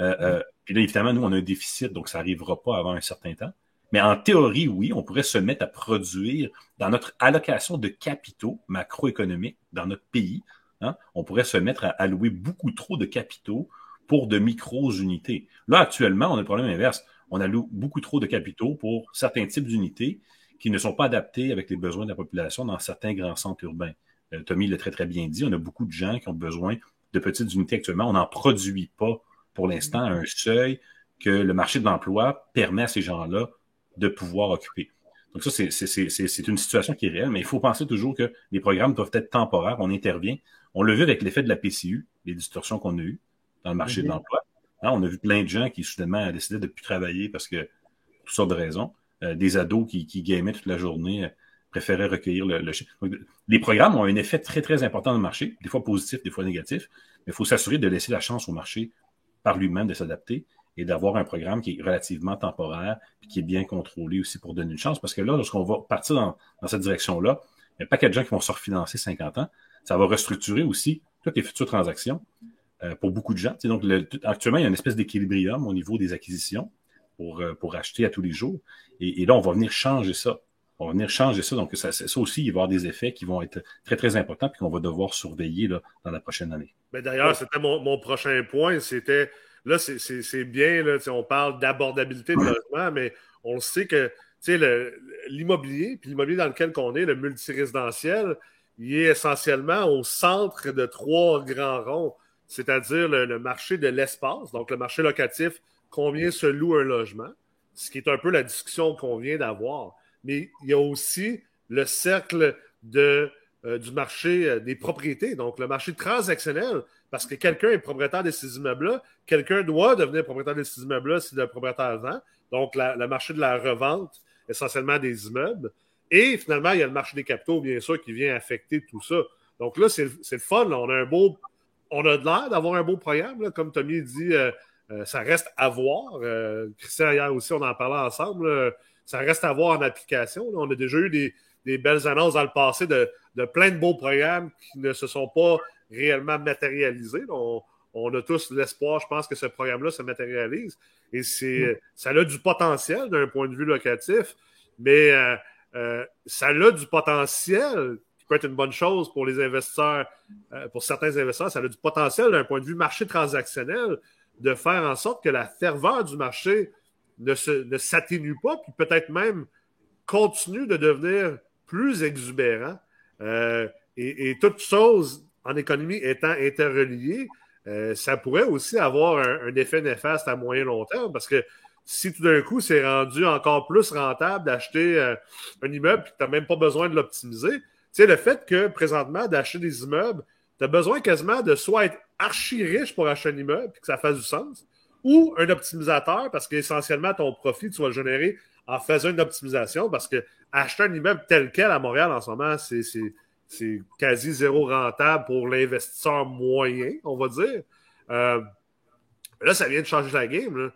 Euh, euh, puis là, évidemment, nous, on a un déficit, donc ça n'arrivera pas avant un certain temps. Mais en théorie, oui, on pourrait se mettre à produire dans notre allocation de capitaux macroéconomiques dans notre pays. Hein, on pourrait se mettre à allouer beaucoup trop de capitaux pour de micro-unités. Là, actuellement, on a le problème inverse. On alloue beaucoup trop de capitaux pour certains types d'unités qui ne sont pas adaptés avec les besoins de la population dans certains grands centres urbains. Euh, Tommy l'a très, très bien dit, on a beaucoup de gens qui ont besoin de petites unités actuellement. On n'en produit pas pour l'instant à un seuil que le marché de l'emploi permet à ces gens-là de pouvoir occuper. Donc ça, c'est une situation qui est réelle, mais il faut penser toujours que les programmes doivent être temporaires. On intervient. On l'a vu avec l'effet de la PCU, les distorsions qu'on a eues dans le marché de mhm. l'emploi. Hein, on a vu plein de gens qui soudainement décidé de ne plus travailler parce que toutes sortes de raisons. Euh, des ados qui, qui gamaient toute la journée, préféraient recueillir le, les programmes ont un effet très, très important dans le marché, des fois positif, des fois négatif, mais il faut s'assurer de laisser la chance au marché par lui-même de s'adapter et d'avoir un programme qui est relativement temporaire et qui est bien contrôlé aussi pour donner une chance. Parce que là, lorsqu'on va partir dans, cette direction-là, il y a pas de gens qui vont se refinancer 50 ans. Ça va restructurer aussi toutes les futures transactions euh, pour beaucoup de gens. donc, actuellement, il y a une espèce d'équilibrium au niveau des acquisitions pour, euh, pour acheter à tous les jours. Et, là, on va venir changer ça. On va venir changer ça. Donc, ça, ça aussi, il va y avoir des effets qui vont être très, très importants et qu'on va devoir surveiller là, dans la prochaine année. Mais d'ailleurs, c'était mon, prochain point. C'était là, c'est bien, là, on parle d'abordabilité de logement, mais on sait que l'immobilier, puis l'immobilier dans lequel on est, le multirésidentiel, il est essentiellement au centre de trois grands ronds c'est-à-dire le, marché de l'espace, donc le marché locatif, combien se loue un logement, ce qui est un peu la discussion qu'on vient d'avoir. Mais il y a aussi le cercle de, euh, du marché euh, des propriétés, donc le marché transactionnel, parce que quelqu'un est propriétaire de ces immeubles-là, quelqu'un doit devenir propriétaire de ces immeubles-là si le propriétaire vend, donc le marché de la revente, essentiellement des immeubles. Et finalement, il y a le marché des capitaux, bien sûr, qui vient affecter tout ça. Donc là, c'est le fun. On a un beau on a l'air d'avoir un beau programme. Comme Tommy dit, euh, ça reste à voir. Christian, hier aussi, on en parlait ensemble. Ça reste à voir en application. On a déjà eu des, belles annonces dans le passé de, plein de beaux programmes qui ne se sont pas réellement matérialisés. On, a tous l'espoir, je pense, que ce programme-là se matérialise. Et c'est, mm. ça a du potentiel d'un point de vue locatif, mais ça a du potentiel peut être une bonne chose pour les investisseurs, euh, pour certains investisseurs, ça a du potentiel d'un point de vue marché transactionnel de faire en sorte que la ferveur du marché ne, s'atténue pas, puis peut-être même continue de devenir plus exubérant. Euh, et, toute chose en économie étant interreliée, euh, ça pourrait aussi avoir un, effet néfaste à moyen long terme parce que si tout d'un coup c'est rendu encore plus rentable d'acheter un immeuble et que tu n'as même pas besoin de l'optimiser, sais, le fait que présentement, d'acheter des immeubles, tu as besoin quasiment de soit être archi riche pour acheter un immeuble et que ça fasse du sens, ou un optimisateur parce qu'essentiellement, ton profit, tu vas le générer en faisant une optimisation parce que acheter un immeuble tel quel à Montréal en ce moment, c'est quasi zéro rentable pour l'investisseur moyen, on va dire. Euh, là, ça vient de changer la game.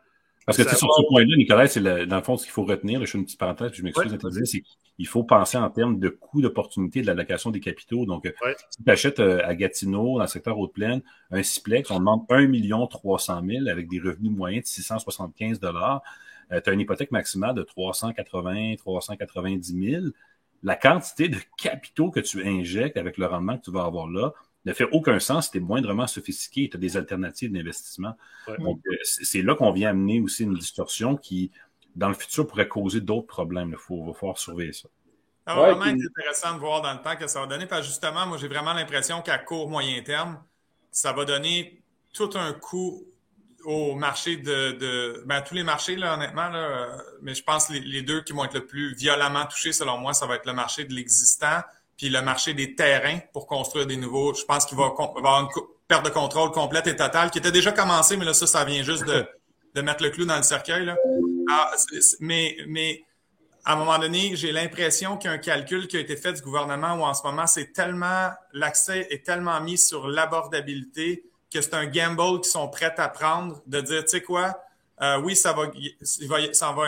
Parce que sur ce point-là, Nicolas, c'est dans le fond ce qu'il faut retenir. Je fais une petite parenthèse, puis je m'excuse ouais, c'est il faut penser en termes de coût d'opportunité de l'allocation des capitaux. Donc, euh, si tu achètes euh, à Gatineau, dans le secteur Haute-Plaine, un Ciplex, on demande 1 300 000 avec des revenus moyens de 675 dollars. Euh, tu as une hypothèque maximale de 380, 390 000. La quantité de capitaux que tu injectes avec le rendement que tu vas avoir là ne fait aucun sens, tu es moindrement sophistiqué, tu as des alternatives d'investissement. Donc, euh, c'est là qu'on vient amener aussi une distorsion qui, dans le futur, pourrait causer d'autres problèmes. Il faut, va falloir surveiller ça. Ça va vraiment être intéressant de voir dans le temps que ça va donner, parce que justement, moi, j'ai vraiment l'impression qu'à court, moyen terme, ça va donner tout un coup au marché de, de ben, tous les marchés, là, honnêtement, là, mais je pense que les, les, deux qui vont être le plus violemment touchés, selon moi, ça va être le marché de l'existant, puis le marché des terrains pour construire des nouveaux. Je pense qu'il va, va, avoir une perte de contrôle complète et totale, qui était déjà commencée, mais là, ça, ça vient juste de, de mettre le clou dans le cercueil. Là. Ah, mais, mais à un moment donné, j'ai l'impression qu'il y a un calcul qui a été fait du gouvernement où en ce moment, c'est tellement, l'accès est tellement mis sur l'abordabilité que c'est un gamble qu'ils sont prêts à prendre de dire, tu sais quoi, euh, oui, ça va, ça va,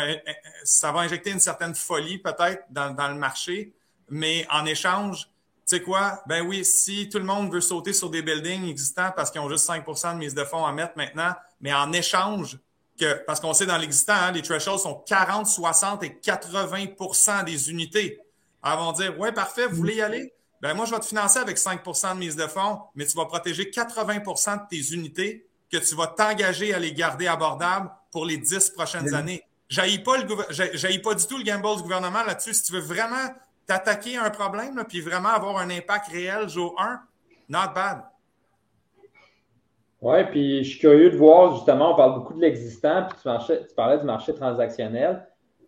ça va injecter une certaine folie peut-être dans, dans le marché, mais en échange, tu sais quoi? Ben oui, si tout le monde veut sauter sur des buildings existants parce qu'ils ont juste 5% de mise de fonds à mettre maintenant, mais en échange, que, parce qu'on sait dans l'existant, hein, les thresholds sont 40, 60 et 80% des unités. Alors, vont dire, ouais, parfait, vous voulez y aller? Ben moi, je vais te financer avec 5% de mise de fonds, mais tu vas protéger 80% de tes unités que tu vas t'engager à les garder abordables pour les 10 prochaines années. J'haïs pas, le, pas du tout le gamble du gouvernement là-dessus. Si tu veux vraiment t'attaquer à un problème, là, puis vraiment avoir un impact réel jour 1, not bad. Oui, puis je suis curieux de voir, justement, on parle beaucoup de l'existant, puis tu, parlais du marché transactionnel,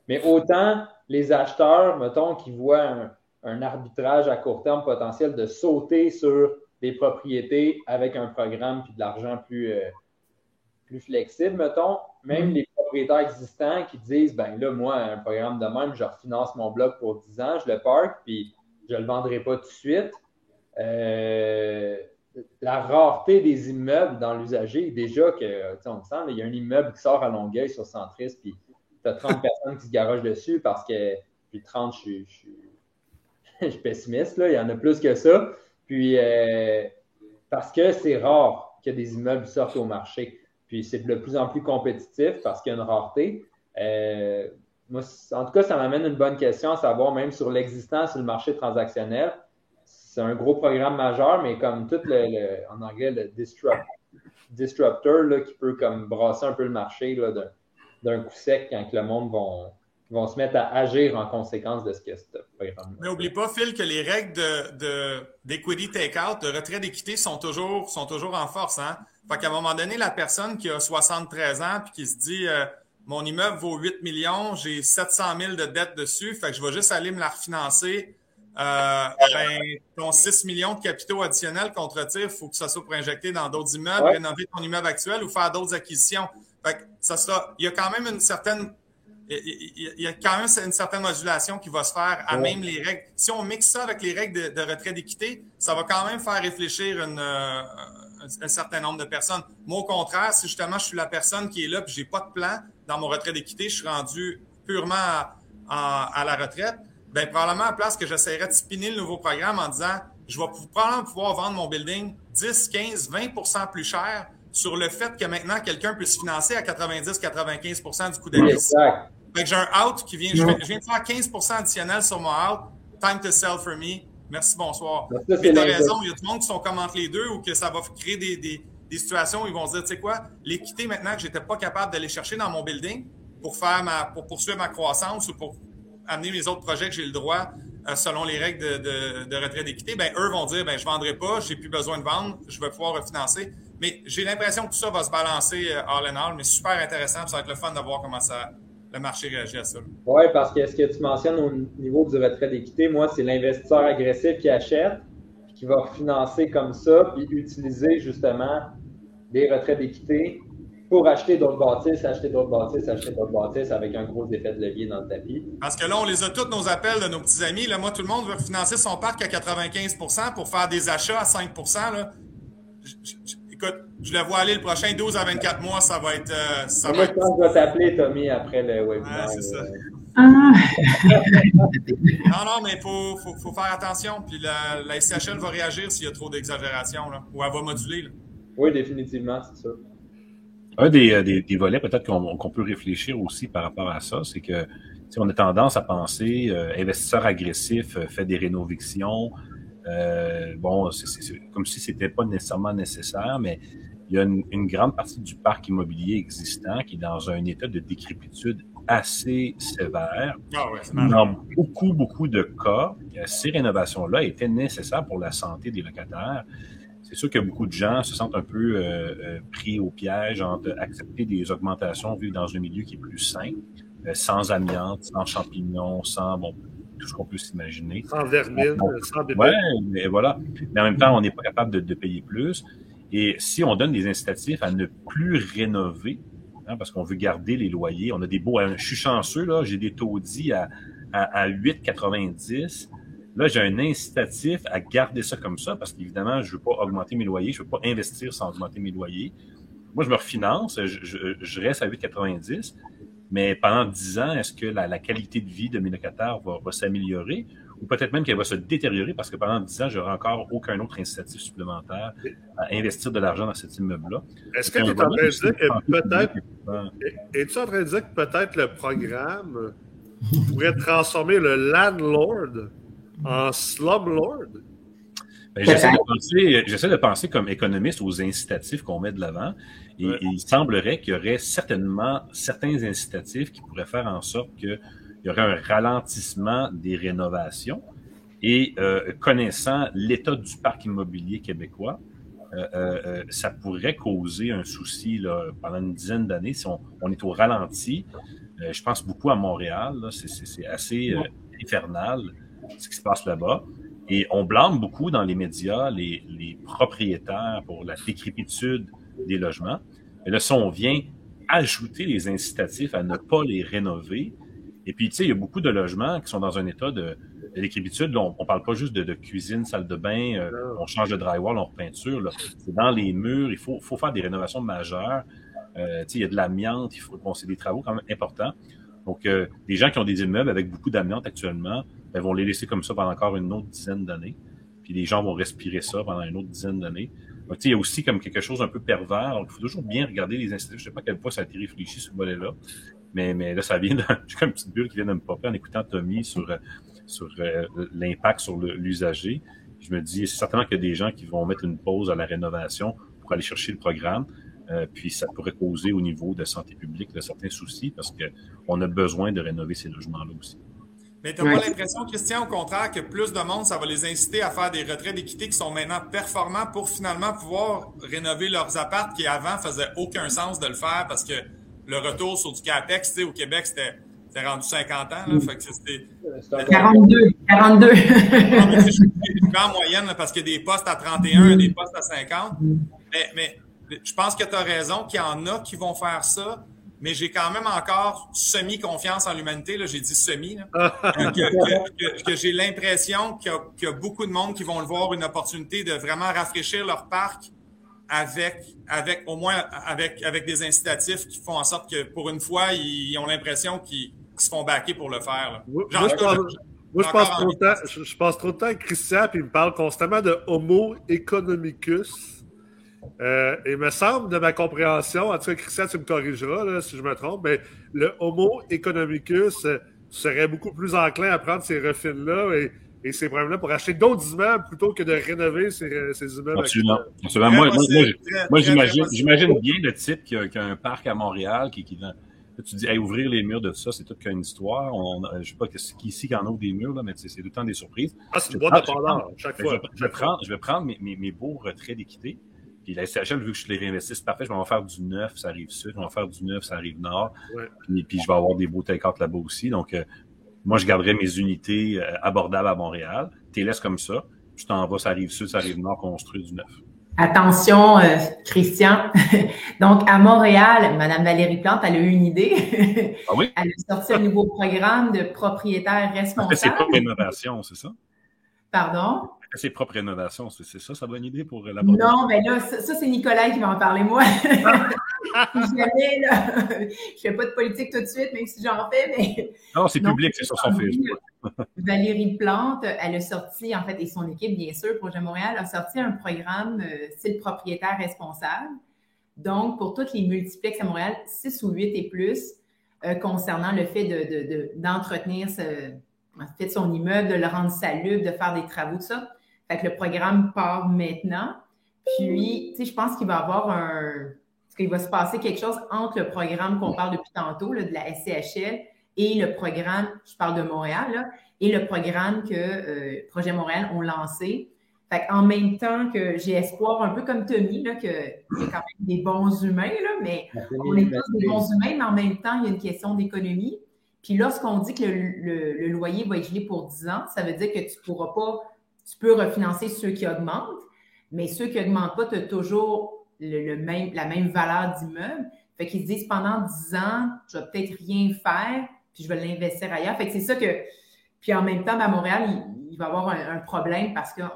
mais autant les acheteurs, mettons, qui voient un, arbitrage à court terme potentiel de sauter sur des propriétés avec un programme puis de l'argent plus, euh, plus flexible, mettons, même mm-hmm. les propriétaires existants qui disent ben là, moi, un programme de même, je refinance mon bloc pour 10 ans, je le park, puis je ne le vendrai pas tout de suite. Euh, la rareté des immeubles dans l'usager, déjà que, on me semble, il y a un immeuble qui sort à Longueuil sur Centris, puis tu as 30 personnes qui se garagent dessus parce que, puis 30, <laughs> je suis, pessimiste, là, il y en a plus que ça. Puis, euh, parce que c'est rare que des immeubles sortent au marché. Puis c'est de plus en plus compétitif parce qu'il y a une rareté. Euh, moi, en tout cas, ça m'amène une bonne question à savoir, même sur l'existence sur le marché transactionnel. C'est un gros programme majeur, mais comme tout le, en anglais, le disruptor là, qui peut comme brasser un peu le marché d'un coup sec quand le monde vont, vont se mettre à agir en conséquence de ce que c'est. Mais n'oublie pas, Phil, que les règles d'equity de, take-out, de retrait d'équité sont toujours, sont toujours en force. Hein? Fait qu'à un moment donné, la personne qui a 73 ans puis qui se dit euh, mon immeuble vaut 8 millions, j'ai 700 000 de dettes dessus, fait que je vais juste aller me la refinancer. Euh, ben, ton 6 millions de capitaux additionnels contre tir, il faut que ça soit pour injecter dans d'autres immeubles, rénover ton immeuble actuel ou faire d'autres acquisitions. Fait que ça sera, il y a quand même une certaine il y a quand même une certaine modulation qui va se faire à même les règles. Si on mixe ça avec les règles de, retrait d'équité, ça va quand même faire réfléchir une, euh, un, certain nombre de personnes. Moi, au contraire, si justement je suis la personne qui est là et j'ai pas de plan dans mon retrait d'équité, je suis rendu purement à, la retraite, ben probablement à place que j'essaierais de spinner le nouveau programme en disant je vais probablement pouvoir vendre mon building 10, 15, 20% plus cher sur le fait que maintenant quelqu'un puisse financer à 90-95% du coût d'investissement. Fait que j'ai un out qui vient, je, viens de faire 15% additionnel sur mon out. Time to sell for me. Merci, bonsoir. Mais tu as raison, il y a du monde qui sont comme entre les deux ou que ça va créer des, des, des situations où ils vont se dire, tu sais quoi, l'équité maintenant que j'étais pas capable d'aller chercher dans mon building pour faire ma, pour poursuivre ma croissance ou pour amener mes autres projets que j'ai le droit euh, selon les règles de, de, de retrait d'équité, ben eux vont dire, ben je vendrai pas, j'ai plus besoin de vendre, je vais pouvoir refinancer. Mais j'ai l'impression que tout ça va se balancer euh, all in all, mais super intéressant, ça va être le fun de voir comment ça, le marché réagit à ça. Oui, parce que ce que tu mentionnes au niveau du retrait d'équité, moi, c'est l'investisseur agressif qui achète, qui va financer comme ça, puis utiliser justement des retraits d'équité pour acheter d'autres bâtisses, acheter d'autres bâtisses, acheter d'autres bâtisses avec un gros effet de levier dans le tapis. Parce que là, on les a tous nos appels de nos petits amis. Là, moi, tout le monde veut financer son parc à 95% pour faire des achats à 5 là. écoute, je le vois aller le prochain 12 à 24 mois, ça va être. Euh, ça va être... je vais t'appeler, Tommy, après le webinaire. c'est ça. Ah. non, non, mais il faut, faut, faut, faire attention. Puis la, la SCHL va réagir s'il y a trop d'exagération, ou elle va moduler. Là. Oui, définitivement, c'est ça. Un des, euh, des, des volets peut-être qu'on peut réfléchir aussi par rapport à ça, c'est que on a tendance à penser euh, investisseur agressif, euh, fait des rénovations, Euh, bon, c'est comme si c'était pas nécessairement nécessaire, mais il y a une, grande partie du parc immobilier existant qui est dans un état de décrépitude assez sévère. Ah dans beaucoup, beaucoup de cas, ces rénovations-là étaient nécessaires pour la santé des locataires. C'est sûr que beaucoup de gens se sentent un peu euh, euh, pris au piège entre accepter des augmentations vues dans un milieu qui est plus sain, euh, sans amiante, sans champignons, sans bon, tout ce qu'on peut s'imaginer. Sans vermine, sans bébé. Ouais, mais voilà. Mais en même temps, on n'est pas capable de, de, payer plus. Et si on donne des incitatifs à ne plus rénover, hein, parce qu'on veut garder les loyers, on a des beaux. Je suis chanceux, là, j'ai des taudis à, à 8,90. Là, j'ai un incitatif à garder ça comme ça parce qu'évidemment, je ne veux pas augmenter mes loyers, je ne veux pas investir sans augmenter mes loyers. Moi, je me refinance, je, reste à 8,90, mais pendant 10 ans, est-ce que la, qualité de vie de mes locataires va, s'améliorer? Ou peut-être même qu'elle va se détériorer parce que pendant 10 ans, je n'aurai encore aucun autre incitatif supplémentaire à investir de l'argent dans cet immeuble-là. Est-ce que tu es en train de dire que peut-être. Es-tu en train de dire que peut-être le programme pourrait transformer le landlord en slumlord? Ben, j'essaie, de penser, comme économiste aux incitatifs qu'on met de l'avant. Et, il semblerait qu'il y aurait certainement certains incitatifs qui pourraient faire en sorte qu'il y aurait un ralentissement des rénovations. Et euh, connaissant l'état du parc immobilier québécois, euh, euh, ça pourrait causer un souci là, pendant une dizaine d'années si on, est au ralenti. je pense beaucoup à Montréal. c'est, assez infernal ce qui se passe là-bas. Et on blâme beaucoup dans les médias les, les propriétaires pour la décrépitude des logements. Et là, si on vient ajouter les incitatifs à ne pas les rénover, et puis, tu sais, il y a beaucoup de logements qui sont dans un état de, de décrépitude. on ne parle pas juste de, de, cuisine, salle de bain, euh, on change de drywall, on repeinture. C'est dans les murs, il faut, faut faire des rénovations majeures. Euh, tu sais, il y a de l'amiante, il faut, bon, c'est des travaux quand même importants. Donc, euh, des gens qui ont des immeubles avec beaucoup d'amiante actuellement, ben, vont les laisser comme ça pendant encore une autre dizaine d'années. Puis les gens vont respirer ça pendant une autre dizaine d'années. Donc, il y a aussi comme quelque chose un peu pervers. Donc, il faut toujours bien regarder les instituts. Je sais pas à quel point ça a été réfléchi, ce volet-là. Mais, mais là, ça vient de, <laughs> j'ai comme une petite bulle qui vient de me popper en écoutant Tommy sur, sur euh, l'impact sur l'usager. Je me dis, c'est certainement qu'il y a des gens qui vont mettre une pause à la rénovation pour aller chercher le programme. Euh, puis ça pourrait causer au niveau de santé publique de certains soucis parce qu'on a besoin de rénover ces logements-là aussi. Mais tu n'as pas l'impression, Christian, au contraire, que plus de monde, ça va les inciter à faire des retraits d'équité qui sont maintenant performants pour finalement pouvoir rénover leurs appartes qui avant faisaient aucun sens de le faire parce que le retour sur du CAPEX, tu sais, au Québec, c'était rendu 50 ans. Là, fait que c'était, 42. 42. en moyenne parce qu'il y a des postes à 31, des postes à 50. Mais, mais je pense que tu as raison qu'il y en a qui vont faire ça, mais j'ai quand même encore semi-confiance en l'humanité. J'ai dit semi. que, j'ai l'impression qu'il y, a beaucoup de monde qui vont le voir une opportunité de vraiment rafraîchir leur parc avec, avec au moins avec, avec des incitatifs qui font en sorte que pour une fois, ils, ont l'impression qu'ils se font baquer pour le faire. moi, je, pense trop de temps, je, passe trop de temps avec Christian, puis il me parle constamment de Homo economicus. Euh, il me semble, de ma compréhension, en tout cas, Christian, tu me corrigeras si je me trompe, mais le Homo economicus euh, serait beaucoup plus enclin à prendre ces refins-là et, ces problèmes-là pour acheter d'autres immeubles plutôt que de rénover ces, euh, ces immeubles. Absolument. Moi, moi, j'imagine bien le type qui a, un parc à Montréal qui, qui tu dis, ouvrir les murs de ça, c'est toute qu'une histoire. On, je ne sais pas qui ici qui en ouvre des murs, là, mais c'est tout le temps des surprises. Ah, c'est une boîte de chaque fois. Je, vais prendre, je vais prendre mes, mes, mes beaux retraits d'équité puis la SCHL, vu que je les réinvestis, c'est parfait. Je vais en faire du neuf, ça arrive sud. Je vais en faire du neuf, ça arrive nord. Puis, puis, je vais avoir des beaux take là-bas aussi. Donc, euh, moi, je garderai mes unités euh, abordables à Montréal. Tu laisses comme ça. Tu t'en vas, ça arrive sud, ça arrive nord, construire du neuf. Attention, euh, Christian. <laughs> Donc, à Montréal, Mme Valérie Plante, elle a eu une idée. <laughs> Ah oui? Elle a sorti un nouveau programme de propriétaires responsables. C'est pas rénovation, c'est ça? Pardon? Ses propres rénovations. C'est ça, ça donne une idée pour la Non, mais là, ça, c'est Nicolas qui va en parler, moi. <laughs> jamais, là, je fais pas de politique tout de suite, même si j'en fais, mais. Non, c'est public, c'est sur son Facebook. <laughs> Valérie Plante, elle a sorti, en fait, et son équipe, bien sûr, Projet Montréal, a sorti un programme euh, style propriétaire responsable. Donc, pour toutes les multiplex à Montréal, 6 ou 8 et plus, euh, concernant le fait d'entretenir de, de, en fait, son immeuble, de le rendre salubre, de faire des travaux, tout ça Fait que le programme part maintenant. Puis, tu sais, je pense qu'il va y avoir un. qu'il va se passer quelque chose entre le programme qu'on parle depuis tantôt, là, de la SCHL, et le programme, je parle de Montréal, là, et le programme que euh, Projet Montréal ont lancé. Fait en même temps que j'ai espoir, un peu comme Tommy, là, que y a quand même des bons humains, là, mais on est tous des bons humains, mais en même temps, il y a une question d'économie. Puis lorsqu'on dit que le, loyer va être gelé pour 10 ans, ça veut dire que tu pourras pas, tu peux refinancer ceux qui augmentent, mais ceux qui n'augmentent pas, tu as toujours le, même, la même valeur d'immeuble. Fait qu'ils se disent pendant 10 ans, je vais peut-être rien faire, puis je vais l'investir ailleurs. Fait que c'est ça que. Puis en même temps, à Montréal, il, va y avoir un, problème parce qu'il va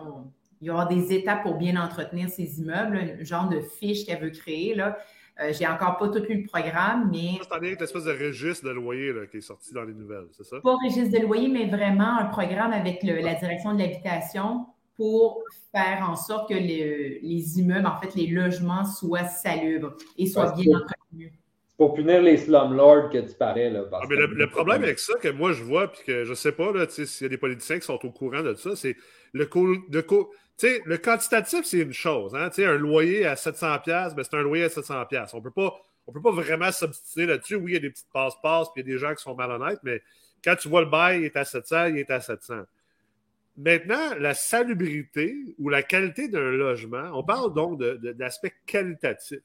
y avoir des étapes pour bien entretenir ces immeubles, un genre de fiche qu'elle veut créer. Là. Euh, j'ai encore pas tout lu le programme, mais. C'est une espèce de registre de loyer là, qui est sorti dans les nouvelles, c'est ça? Pas registre de loyer, mais vraiment un programme avec la direction de l'habitation pour faire en sorte que les, immeubles, en fait, les logements soient salubres et soient bien entretenus. C'est pour punir les slumlords que tu parlais. Là, ah, mais le, problème avec ça, que moi je vois, puis que je sais pas s'il y a des politiciens qui sont au courant de ça, c'est le, co le, le quantitatif, c'est une chose. Hein? Un loyer à 700$, ben, c'est un loyer à 700$. On on peut pas vraiment s'obstiner là-dessus. Oui, il y a des petites passe-passe, puis il y a des gens qui sont malhonnêtes, mais quand tu vois le bail, il est à 700, il est à 700. Maintenant, la salubrité ou la qualité d'un logement, on parle donc d'aspect qualitatif.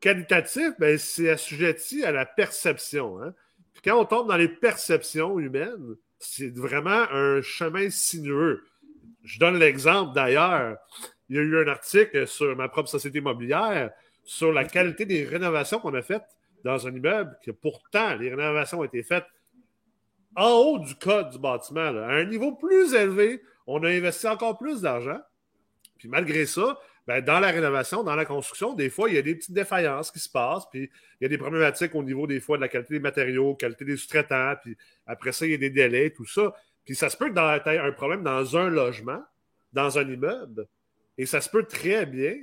qualitatif, ben, c'est assujetti à la perception. Hein? Puis quand on tombe dans les perceptions humaines, c'est vraiment un chemin sinueux. Je donne l'exemple d'ailleurs. Il y a eu un article sur ma propre société immobilière sur la qualité des rénovations qu'on a faites dans un immeuble, que pourtant les rénovations ont été faites en haut du code du bâtiment, à un niveau plus élevé. On a investi encore plus d'argent. Puis malgré ça, ben, dans la rénovation, dans la construction, des fois, il y a des petites défaillances qui se passent, puis il y a des problématiques au niveau des fois de la qualité des matériaux, qualité des sous-traitants, puis après ça, il y a des délais, tout ça. Puis ça se peut que tu aies un problème dans un logement, dans un immeuble, et ça se peut très bien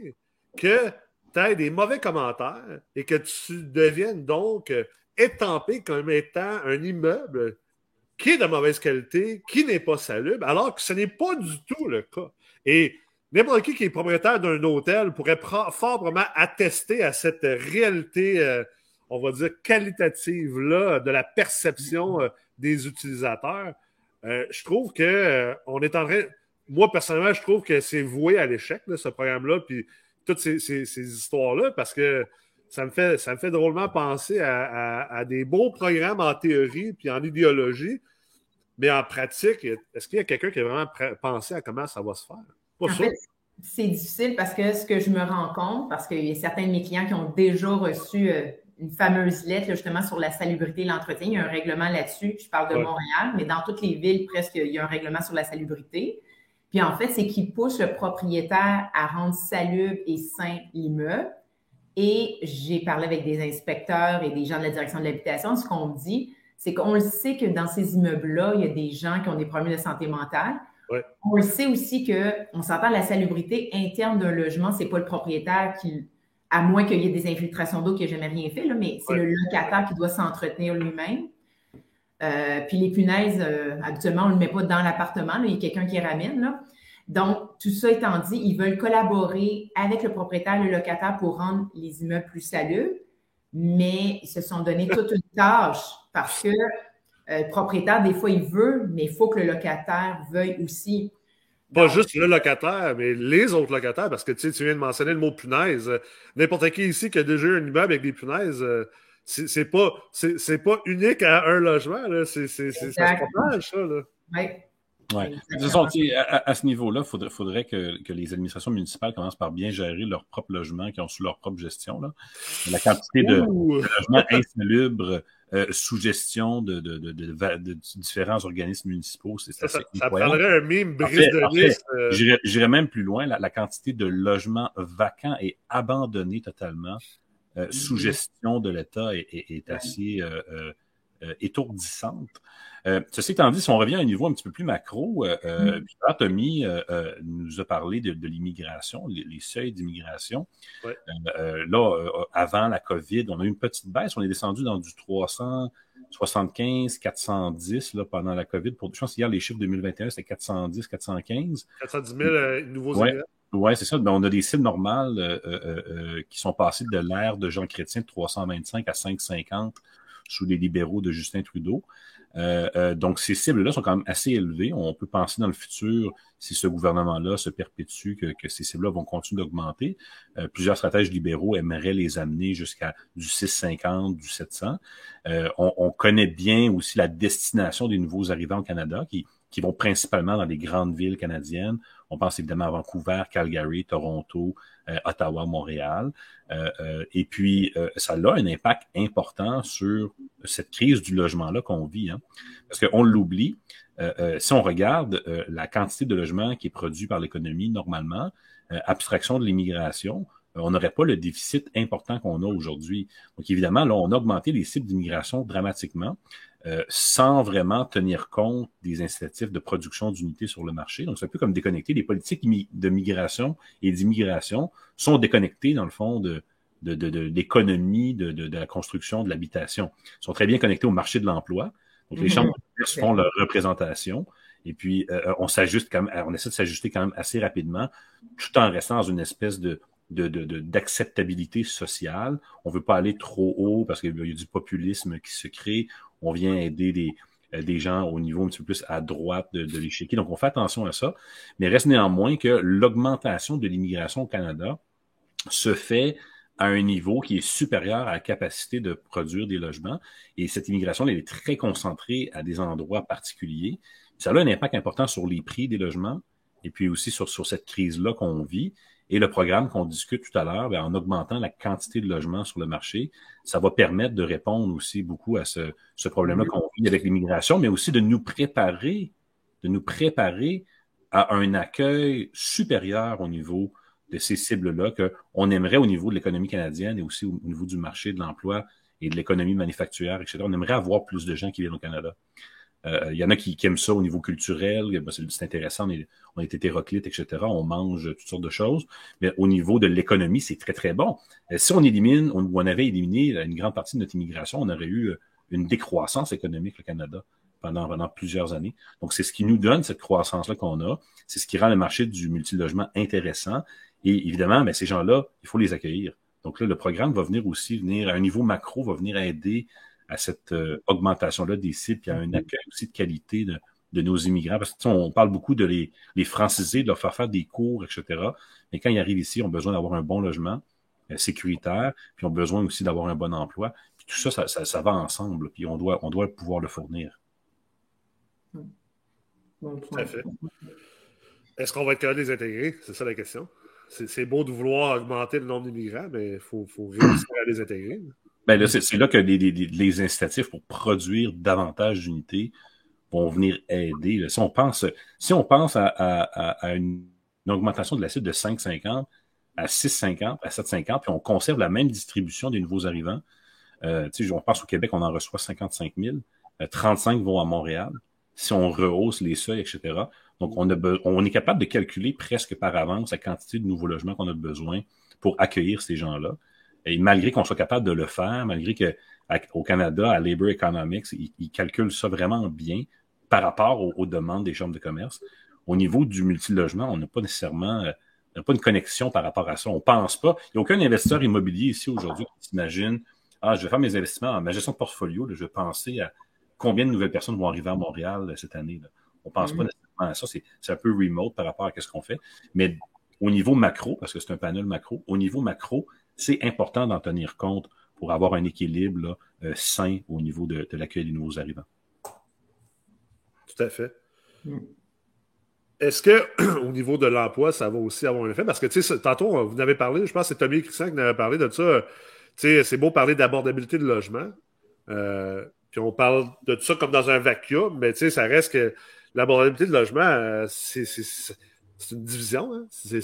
que tu aies des mauvais commentaires et que tu deviennes donc étampé comme étant un immeuble qui est de mauvaise qualité, qui n'est pas salubre, alors que ce n'est pas du tout le cas. Et n'importe qui qui est propriétaire d'un hôtel pourrait fort attester à cette réalité, euh, on va dire, qualitative-là de la perception euh, des utilisateurs. Euh, je trouve que euh, on est en train. Moi, personnellement, je trouve que c'est voué à l'échec, ce programme-là, puis toutes ces, histoires-là, parce que ça me fait, ça me fait drôlement penser à, des beaux programmes en théorie puis en idéologie, mais en pratique, est-ce qu'il y a quelqu'un qui a vraiment pensé à comment ça va se faire? Pas c'est difficile parce que ce que je me rends compte, parce qu'il y a certains de mes clients qui ont déjà reçu euh, une fameuse lettre justement sur la salubrité et l'entretien. Il y a un règlement là-dessus. Je parle de Montréal, mais dans toutes les villes, presque, il y a un règlement sur la salubrité. Puis en fait, c'est qu'il pousse le propriétaire à rendre salubre et sain l'immeuble. Et j'ai parlé avec des inspecteurs et des gens de la direction de l'habitation. Ce qu'on me dit, c'est qu'on le sait que dans ces immeubles-là, il y a des gens qui ont des problèmes de santé mentale. On le sait aussi qu'on s'entend la salubrité interne d'un logement, c'est pas le propriétaire qui à moins qu'il y ait des infiltrations d'eau qui n'a jamais rien fait, là, mais c'est le locataire qui doit s'entretenir lui-même. Euh, puis les punaises, euh, habituellement, on ne le met pas dans l'appartement, il y a quelqu'un qui ramène. Là. Donc, tout ça étant dit, ils veulent collaborer avec le propriétaire, le locataire pour rendre les immeubles plus salubres, mais ils se sont donné toute une tâche parce que euh, le propriétaire, des fois, il veut, mais il faut que le locataire veuille aussi. Pas juste le locataire, mais les autres locataires, parce que tu, sais, tu viens de mentionner le mot punaise. N'importe qui ici qui a déjà eu un immeuble avec des punaises, euh, c'est pas, pas unique à un logement. C'est ça se ça. Là. Ouais. À, à, ce niveau-là, il faudrait, faudrait que, que, les administrations municipales commencent par bien gérer leurs propres logements qui ont sous leur propre gestion. Là. La quantité de, de logements insalubres euh, sous gestion de, de, de, différents organismes municipaux. C'est ça, ça, ça prendrait un mime brise de liste. Euh... J'irais même plus loin, la, quantité de logements vacants et abandonnés totalement euh, sous mm-hmm. gestion de l'État est, est, est, assez euh, euh, étourdissante. Euh, ceci étant dit, si on revient à un niveau un petit peu plus macro, euh, euh mm. Tommy nous a parlé de, l'immigration, les, seuils d'immigration. là, avant la COVID, on a eu une petite baisse, on est descendu dans du 300, 75, 410 là, pendant la COVID. Pour, je pense qu'hier, les chiffres 2021, c'était 410, 415. 410 000 nouveaux ouais. Oui, c'est ça. Ben, on a des cibles normales euh, euh, euh, qui sont passées de l'ère de Jean Chrétien de 325 à 550 sous les libéraux de Justin Trudeau. donc, ces cibles-là sont quand même assez élevées. On peut penser dans le futur, si ce gouvernement-là se perpétue, que, ces cibles-là vont continuer d'augmenter. plusieurs stratèges libéraux aimeraient les amener jusqu'à du 650, du 700. On, on, connaît bien aussi la destination des nouveaux arrivants au Canada qui vont principalement dans les grandes villes canadiennes. On pense évidemment à Vancouver, Calgary, Toronto, euh, Ottawa, Montréal. Euh, euh, et puis, ça a un impact important sur cette crise du logement-là qu'on vit. Hein. Parce qu'on l'oublie, si on regarde la quantité de logements qui est produit par l'économie normalement, abstraction de l'immigration, on n'aurait pas le déficit important qu'on a aujourd'hui. Donc, évidemment, là, on a augmenté les cibles d'immigration dramatiquement. Euh, sans vraiment tenir compte des incitatifs de production d'unités sur le marché. Donc, c'est un peu comme déconnecter. Les politiques de migration et d'immigration sont déconnectées, dans le fond, de, de, de, l'économie, de, de, la construction, de l'habitation. Ils sont très bien connectés au marché de l'emploi. Donc, les mhm. chambres font leur représentation. Et puis, euh, on s'ajuste quand même, on essaie de s'ajuster quand même assez rapidement, tout en restant dans une espèce de, d'acceptabilité sociale. On veut pas aller trop haut parce qu'il y a du populisme qui se crée on vient aider des, euh, des gens au niveau un petit peu plus à droite de, de l'échiquier. Donc, on fait attention à ça. Mais reste néanmoins que l'augmentation de l'immigration au Canada se fait à un niveau qui est supérieur à la capacité de produire des logements. Et cette immigration, elle est très concentrée à des endroits particuliers. Ça a un impact important sur les prix des logements et puis aussi sur, sur cette crise-là qu'on vit. Et le programme qu'on discute tout à l'heure, ben, en augmentant la quantité de logements sur le marché, ça va permettre de répondre aussi beaucoup à ce, ce problème-là qu'on vit avec l'immigration, mais aussi de nous préparer, de nous préparer à un accueil supérieur au niveau de ces cibles-là qu'on aimerait au niveau de l'économie canadienne et aussi au niveau du marché de l'emploi et de l'économie manufacturière, etc. On aimerait avoir plus de gens qui viennent au Canada. Euh, il y en a qui, aiment ça au niveau culturel, c'est intéressant, on est, on est hétéroclite, etc. On mange toutes sortes de choses. Mais au niveau de l'économie, c'est très, très bon. Euh, si on élimine, on, on avait éliminé une grande partie de notre immigration, on aurait eu euh, une décroissance économique, le Canada, pendant, pendant plusieurs années. Donc, c'est ce qui nous donne cette croissance-là qu'on a. C'est ce qui rend le marché du multilogement intéressant. Et évidemment, mais ces gens-là, il faut les accueillir. Donc là, le programme va venir aussi venir à un niveau macro, va venir aider à cette euh, augmentation-là des cibles, puis à un accueil aussi de qualité de, de nos immigrants. Parce que on parle beaucoup de les, les franciser, de leur faire faire des cours, etc. Mais quand ils arrivent ici, ils ont besoin d'avoir un bon logement euh, sécuritaire, puis ils ont besoin aussi d'avoir un bon emploi. Puis tout ça ça, ça, va ensemble, puis on doit, on doit pouvoir le fournir. Tout à fait. Est-ce qu'on va être capable de les intégrer? C'est ça la question. C'est beau de vouloir augmenter le nombre d'immigrants, mais il faut, faut réussir à les intégrer. Ben là, c'est là que les, les, les, incitatifs pour produire davantage d'unités vont venir aider. Si on pense, si on pense à, à, à une, augmentation de la cible de 5,50 à 6,50 à 7,50, puis on conserve la même distribution des nouveaux arrivants, euh, on pense au Québec, on en reçoit 55 000, 35 vont à Montréal. Si on rehausse les seuils, etc. Donc, on, a on est capable de calculer presque par avance la quantité de nouveaux logements qu'on a besoin pour accueillir ces gens-là. Et malgré qu'on soit capable de le faire, malgré que au Canada, à Labor Economics, ils, calculent ça vraiment bien par rapport aux, demandes des chambres de commerce. Au niveau du multilogement, on n'a pas nécessairement euh, on n'a pas une connexion par rapport à ça. On pense pas. Il n'y a aucun investisseur immobilier ici aujourd'hui qui s'imagine Ah, je vais faire mes investissements ma gestion de portfolio, je vais penser à combien de nouvelles personnes vont arriver à Montréal euh, cette année. Là. On ne pense pas mm-hmm. nécessairement à ça. C'est un peu remote par rapport à ce qu'on fait. Mais au niveau macro, parce que c'est un panel macro, au niveau macro, c'est important d'en tenir compte pour avoir un équilibre euh, sain au niveau de, l'accueil des nouveaux arrivants. Tout à fait. Hmm. Est-ce que <clears throat> au niveau de l'emploi, ça va aussi avoir un effet? Parce que, tu sais, tantôt, vous en avez parlé, je pense que c'est Tommy Christian qui en avait parlé de ça. Tu sais, c'est beau parler d'abordabilité de logement. Euh, puis on parle de tout ça comme dans un vacuum, mais tu sais, ça reste que l'abordabilité de logement, euh, c'est une division. Hein? C'est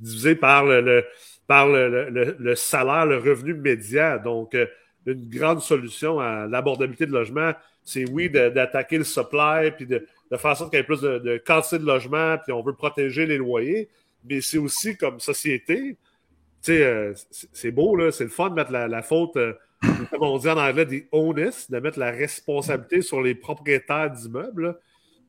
divisé par le par le, salaire, le revenu médian. Donc, euh, une grande solution à l'abordabilité de logement, c'est oui, d'attaquer le supply, puis de, faire en sorte qu'il y ait plus de, de, quantité de logement, puis on veut protéger les loyers, mais c'est aussi comme société, sais, c'est beau, là, c'est le fun de mettre la, faute, comme on dit en anglais, des onus, de mettre la responsabilité sur les propriétaires d'immeubles.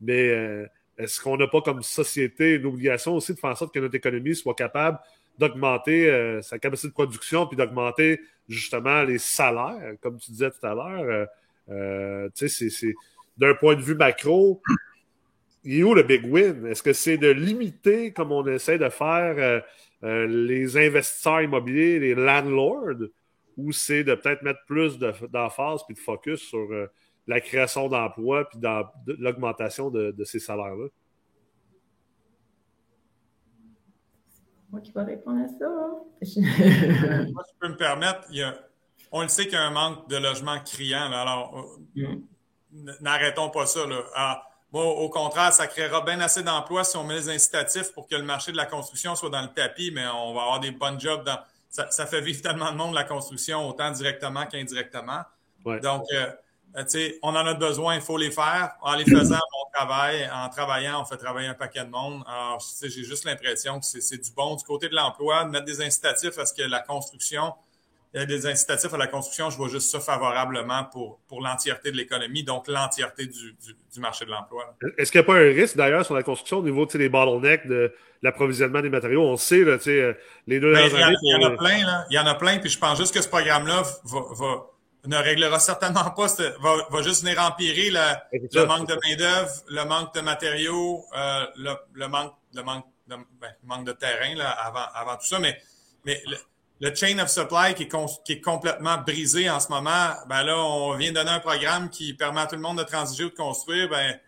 Mais est-ce qu'on n'a pas comme société une obligation aussi de faire en sorte que notre économie soit capable d'augmenter euh, sa capacité de production puis d'augmenter justement les salaires, comme tu disais tout à l'heure? Euh, euh, tu sais, c'est d'un point de vue macro, il est où le big win? Est-ce que c'est de limiter, comme on essaie de faire, les investisseurs immobiliers, les landlords, ou c'est de peut-être mettre plus d'emphase puis de focus sur la création d'emplois puis dans l'augmentation de, ces salaires-là? Moi qui vais répondre à ça. <laughs> Moi, je peux me permettre, on le sait qu'il y a un manque de logements criant. alors, euh, mm. n'arrêtons pas ça. Là. au contraire, ça créera bien assez d'emplois si on met les incitatifs pour que le marché de la construction soit dans le tapis, mais on va avoir des bonnes jobs dans. Ça, fait vivre tellement de monde la construction, autant directement qu'indirectement. Donc, euh, on en a besoin, il faut les faire. En les faisant, on travaille. En travaillant, on fait travailler un paquet de monde. Alors, j'ai juste l'impression que c'est du bon du côté de l'emploi, de mettre des incitatifs à ce que la construction, il y a des incitatifs à la construction, je vois juste ça favorablement pour, pour l'entièreté de l'économie, donc l'entièreté du, du, marché de l'emploi. Est-ce qu'il n'y a pas un risque d'ailleurs sur la construction au niveau des bottlenecks de l'approvisionnement des matériaux? On sait, là, euh, les deux ben. Il y, en a plein, là. Il y en a plein, puis je pense juste que ce programme-là va ne réglera certainement pas, va, va juste venir empirer le manque de main-d'œuvre, le manque de matériaux, euh, le, le, manque, le manque, de, ben, manque de terrain là, avant, avant tout ça. Mais, mais le, chain of supply qui est, qui est complètement brisé en ce moment, ben là, on vient de donner un programme qui permet à tout le monde de transiger ou de construire. Ben,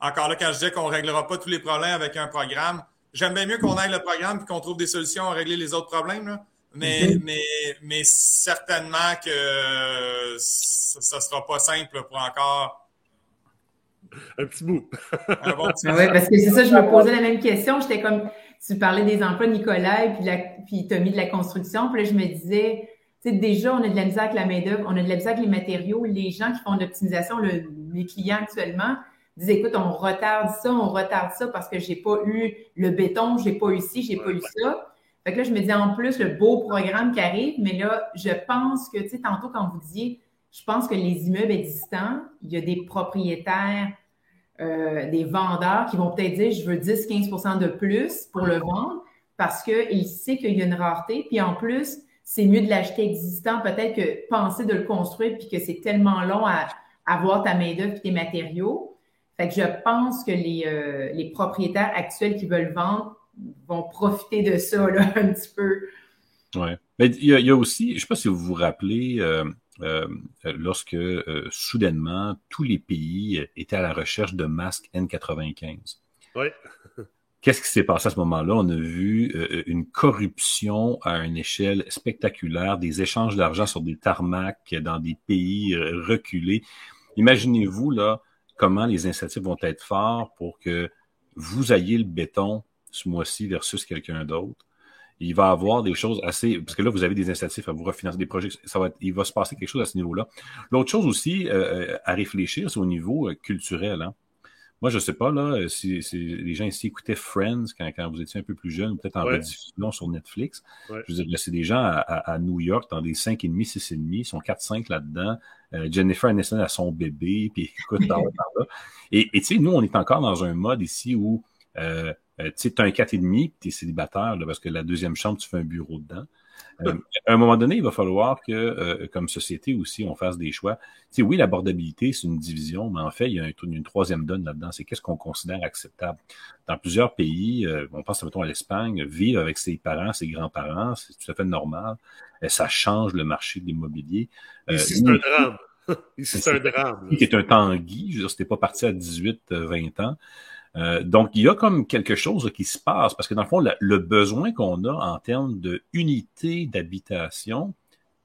encore là, quand je disais qu'on réglera pas tous les problèmes avec un programme, j'aime bien mieux qu'on aille le programme et qu'on trouve des solutions à régler les autres problèmes. Là. Mais, mais, mais certainement que ça ne sera pas simple pour encore. Un petit bout. Ah oui, parce que c'est ça, je me posais la même question. J'étais comme, tu parlais des emplois, Nicolas, puis, la, puis tu as mis de la construction. Puis là, je me disais, tu sais, déjà, on a de la misère avec la main-d'œuvre, on a de la misère avec les matériaux. Les gens qui font de l'optimisation, le, les clients actuellement, disent écoute, on retarde ça, on retarde ça parce que j'ai pas eu le béton, j'ai pas eu ci, j'ai pas eu ça. Fait que là, je me dis en plus le beau programme qui arrive, mais là, je pense que, tu sais, tantôt quand vous disiez, je pense que les immeubles existants, il y a des propriétaires, euh, des vendeurs qui vont peut-être dire je veux 10-15% de plus pour le vendre parce qu'ils savent qu'il y a une rareté. Puis en plus, c'est mieux de l'acheter existant peut-être que penser de le construire puis que c'est tellement long à avoir ta main-d'œuvre et tes matériaux. Fait que je pense que les, euh, les propriétaires actuels qui veulent vendre vont profiter de ça là, <laughs> un petit peu. Oui. Mais il y, a, aussi, je ne sais pas si vous vous rappelez, euh, euh, lorsque euh, soudainement tous les pays étaient à la recherche de masques N95. Oui. <laughs> Qu'est-ce qui s'est passé à ce moment-là? On a vu une corruption à une échelle spectaculaire, des échanges d'argent sur des tarmacs dans des pays reculés. Imaginez-vous là comment les incentives vont être forts pour que vous ayez le béton ce mois-ci versus quelqu'un d'autre. Il va avoir des choses assez. Parce que là, vous avez des incitatifs à vous refinancer des projets. Ça va il va se passer quelque chose à ce niveau-là. L'autre chose aussi euh, euh, à réfléchir, c'est au niveau euh, culturel. Hein. Moi, je sais pas, là, si, les gens ici écoutaient Friends quand, quand vous étiez un peu plus jeune, peut-être en rediffusion sur Netflix. Je veux dire, c'est des gens à, New York, dans des 5,5, 6,5, ils sont 4-5 là-dedans. Jennifer Aniston a son bébé, puis <laughs> écoute, par là, par là. Et tu sais, nous, on est encore dans un mode ici où euh, tu sais, as un 4,5, tu es célibataire, parce que la deuxième chambre, tu fais un bureau dedans. <laughs> Euh, à un moment donné, il va falloir que, euh, comme société aussi, on fasse des choix. Tu sais, oui, l'abordabilité, c'est une division, mais en fait, il y a une, troisième donne là-dedans. C'est qu'est-ce qu'on considère acceptable? Dans plusieurs pays, on pense mettons à l'Espagne, vivre avec ses parents, ses grands-parents, c'est tout à fait normal. Et ça change le marché de l'immobilier. <laughs> Ici, c'est un drame. Ici, c'est un drame. Qui est un tanguy. Je veux dire, c'était pas parti à 18, 20 ans. Euh, donc, il y a comme quelque chose qui se passe parce que dans le fond, le, besoin qu'on a en termes de unité d'habitation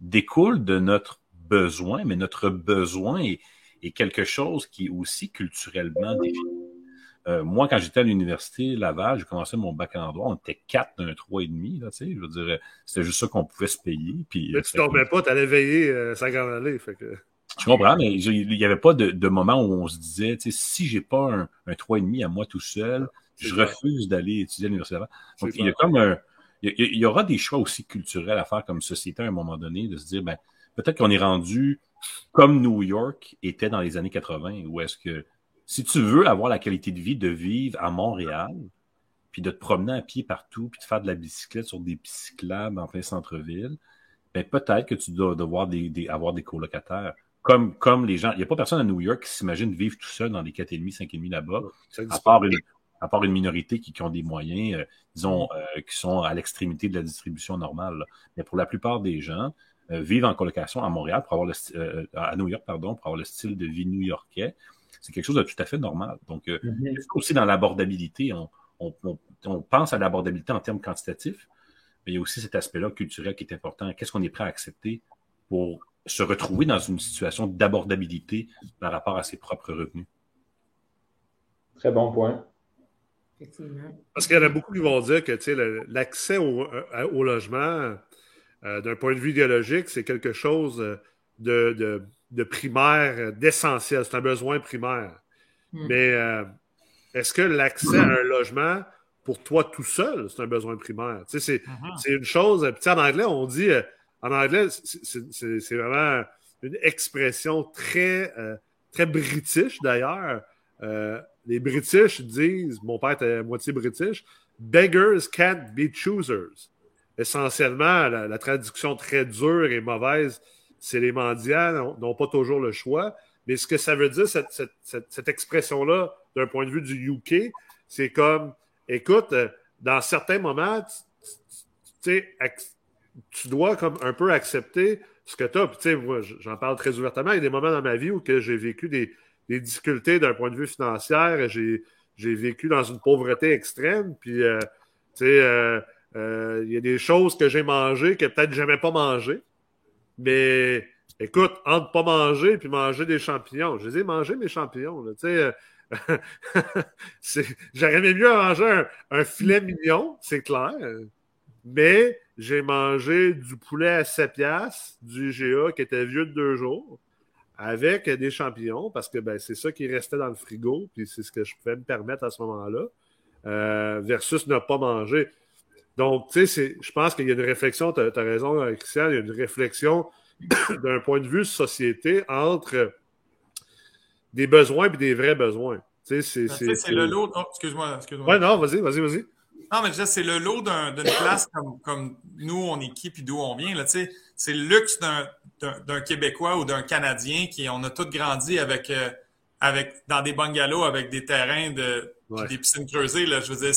découle de notre besoin, mais notre besoin est, quelque chose qui est aussi culturellement défini. Euh, moi, quand j'étais à l'université Laval, j'ai commencé mon bac en droit, on était quatre d'un trois et demi, là, tu sais, je veux dire, c'était juste ça qu'on pouvait se payer. Puis, mais euh, tu dormais pas, tu allais veiller euh, ça grande fait que... Je comprends, mais il n'y avait pas de, moment où on se disait, tu sais, si j'ai pas un, un 3,5 à moi tout seul, je refuse d'aller étudier à l'université. Donc, il y a comme un, il y, aura des choix aussi culturels à faire comme société à un moment donné, de se dire, ben, peut-être qu'on est rendu comme New York était dans les années 80, où est-ce que si tu veux avoir la qualité de vie de vivre à Montréal, puis de te promener à pied partout, puis de faire de la bicyclette sur des cyclables en plein centre-ville, ben peut-être que tu dois devoir des, avoir des colocataires. Comme, comme les gens. Il n'y a pas personne à New York qui s'imagine vivre tout seul dans des 4,5, 5,5 là-bas, à part une, à part une minorité qui, qui ont des moyens, euh, disons, euh, qui sont à l'extrémité de la distribution normale. Mais pour la plupart des gens, euh, vivre en colocation à Montréal, pour avoir le, à New York, pardon, pour avoir le style de vie new-yorkais, c'est quelque chose de tout à fait normal. Donc, mm aussi dans l'abordabilité, on, on, on, pense à l'abordabilité en termes quantitatifs, mais il y a aussi cet aspect-là culturel qui est important. Qu'est-ce qu'on est prêt à accepter pour se retrouver dans une situation d'abordabilité par rapport à ses propres revenus? Très bon point. Parce qu'il y en a beaucoup qui vont dire que l'accès au, euh, au, logement, euh, d'un point de vue idéologique, c'est quelque chose de, de, de primaire, d'essentiel. C'est un besoin primaire. Hmm. Mais euh, est-ce que l'accès à un logement, pour toi tout seul, c'est un besoin primaire? C'est mm-hmm. une chose. Puis en anglais, on dit. En anglais, c'est vraiment une expression très, très british d'ailleurs les British disent, mon père était moitié British, beggars can't be choosers. Essentiellement, la, traduction très dure et mauvaise, c'est les mendiants n'ont pas toujours le choix. Mais ce que ça veut dire, cette, expression-là, d'un point de vue du UK, c'est comme, écoute, dans certains moments, tu, tu dois comme un peu accepter ce que tu as. Puis, moi, j'en parle très ouvertement. Il y a des moments dans ma vie où j'ai vécu des, des difficultés d'un point de vue financier. J'ai, j'ai vécu dans une pauvreté extrême. Puis, euh, tu sais, euh, euh, il y a des choses que j'ai mangées que peut-être jamais pas mangées. Mais écoute, entre pas manger puis manger des champignons, je les ai mangés, mes champignons. Tu sais, <laughs> j'aurais aimé mieux manger un, filet mignon, c'est clair. Mais j'ai mangé du poulet à 7 piastres, du GA qui était vieux de deux jours avec des champignons, parce que ben, c'est ça qui restait dans le frigo, puis c'est ce que je pouvais me permettre à ce moment-là, euh, versus ne pas manger. Donc, tu sais, je pense qu'il y a une réflexion, tu as, raison, Christian, il y a une réflexion <coughs> d'un point de vue société entre des besoins et des vrais besoins. Tu sais, c'est le lot. Oh, excuse-moi, excuse-moi. Ouais, non, vas-y, vas-y, vas-y. Non, mais c'est le lot d'une classe comme, comme, nous, on est qui, puis d'où on vient. Là, c'est le luxe d'un Québécois ou d'un Canadien qui, on a tous grandi avec, euh, avec, dans des bungalows avec des terrains de, des piscines creusées. Là, je veux dire,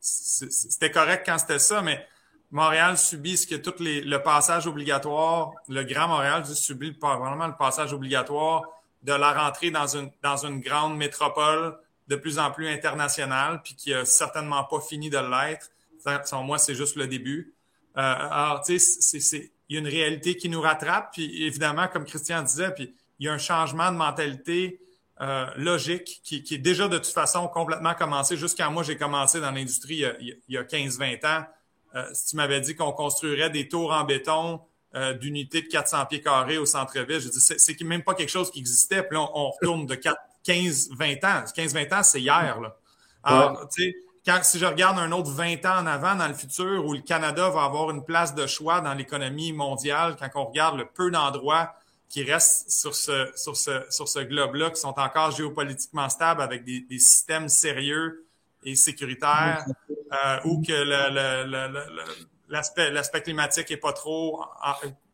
c'était correct quand c'était ça, mais Montréal subit ce que tout les, le passage obligatoire, le Grand Montréal subit vraiment le passage obligatoire de la rentrée dans une, dans une grande métropole de plus en plus international, puis qui a certainement pas fini de l'être. Selon moi, c'est juste le début. Euh, alors, tu sais, il y a une réalité qui nous rattrape, puis évidemment, comme Christian disait, puis il y a un changement de mentalité euh, logique qui, qui, est déjà de toute façon complètement commencé. Jusqu'à moi, j'ai commencé dans l'industrie il y a, a 15-20 ans. Euh, si tu m'avais dit qu'on construirait des tours en béton euh, d'unités de 400 pieds carrés au centre-ville, je dis c'est même pas quelque chose qui existait. Puis là, on, on retourne de 4, 15-20 ans. 15-20 ans, c'est hier. Là. Alors, tu sais, quand, si je regarde un autre 20 ans en avant dans le futur où le Canada va avoir une place de choix dans l'économie mondiale, quand on regarde le peu d'endroits qui restent sur ce, sur ce, sur ce globe-là, qui sont encore géopolitiquement stables avec des, des systèmes sérieux et sécuritaires, euh, ou que l'aspect, l'aspect climatique est pas trop,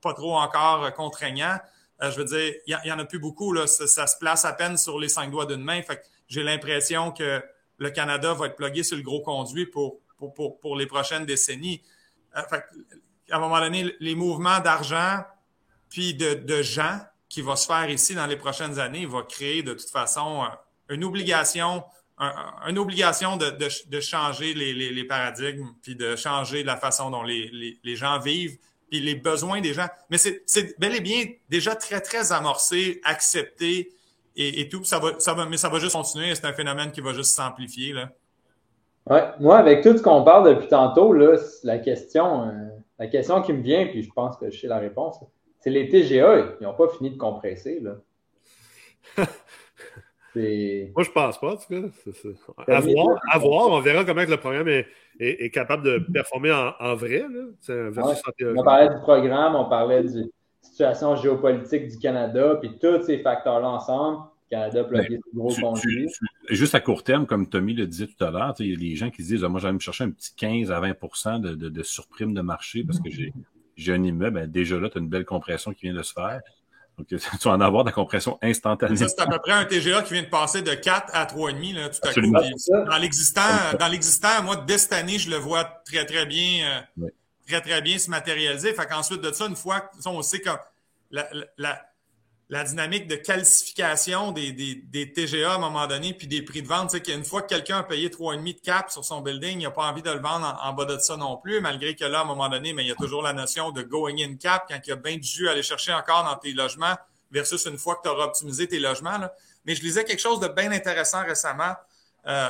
pas trop encore contraignant, je veux dire, il y, en a plus beaucoup. Là. Ça, se place à peine sur les cinq doigts d'une main. Fait j'ai l'impression que le Canada va être plugué sur le gros conduit pour, pour, pour, pour les prochaines décennies. Euh, fait à un moment donné, les mouvements d'argent puis de, de gens qui vont se faire ici dans les prochaines années va créer de toute façon euh, une obligation, une obligation de, de, de changer les, les, les, paradigmes puis de changer la façon dont les, les gens vivent puis les besoins des gens. Mais c'est bel et bien déjà très, très amorcé, accepté et, tout. Ça va, ça va, mais ça va juste continuer. C'est un phénomène qui va juste s'amplifier. Ouais, moi, avec tout ce qu'on parle depuis tantôt, là, la question, euh, la question qui me vient, puis je pense que je sais la réponse, c'est les TGA, ils n'ont pas fini de compresser. Là. Moi, je pense pas, en tout cas. À, voir, à voir, on verra comment le programme est, est, capable de performer en, vrai. Là. on parlait du programme, on parlait de la situation géopolitique du Canada, puis tous ces facteurs-là ensemble. Le Canada bloqué des gros conduits. Juste à court terme, comme Tommy le disait tout à l'heure, il y a des gens qui se disent ah, Moi, j'allais me chercher un petit 15 à 20 de, de, de surprime de marché parce que j'ai un immeuble. Ben, déjà là, tu as une belle compression qui vient de se faire. Donc, <laughs> tu vas en avoir de la compression instantanée. Ça, c'est à peu près un TGA qui vient de passer de 4 à 3,5 là, tout à coup. Dans l'existant, dans l'existant, moi, dès cette année, je le vois très, très bien, euh, très, très bien se matérialiser. Fait qu'ensuite de ça, une fois, on sait que la, la, la dynamique de calcification des, des, des, TGA à un moment donné, puis des prix de vente. Sais, qu'une fois que quelqu'un a payé 3,5 de cap sur son building, il n'a pas envie de le vendre en, bas de ça non plus, malgré que là, à un moment donné, mais il y a toujours la notion de going in cap quand il y a bien du jus à aller chercher encore dans tes logements versus une fois que tu auras optimisé tes logements. Mais je lisais quelque chose de bien intéressant récemment euh,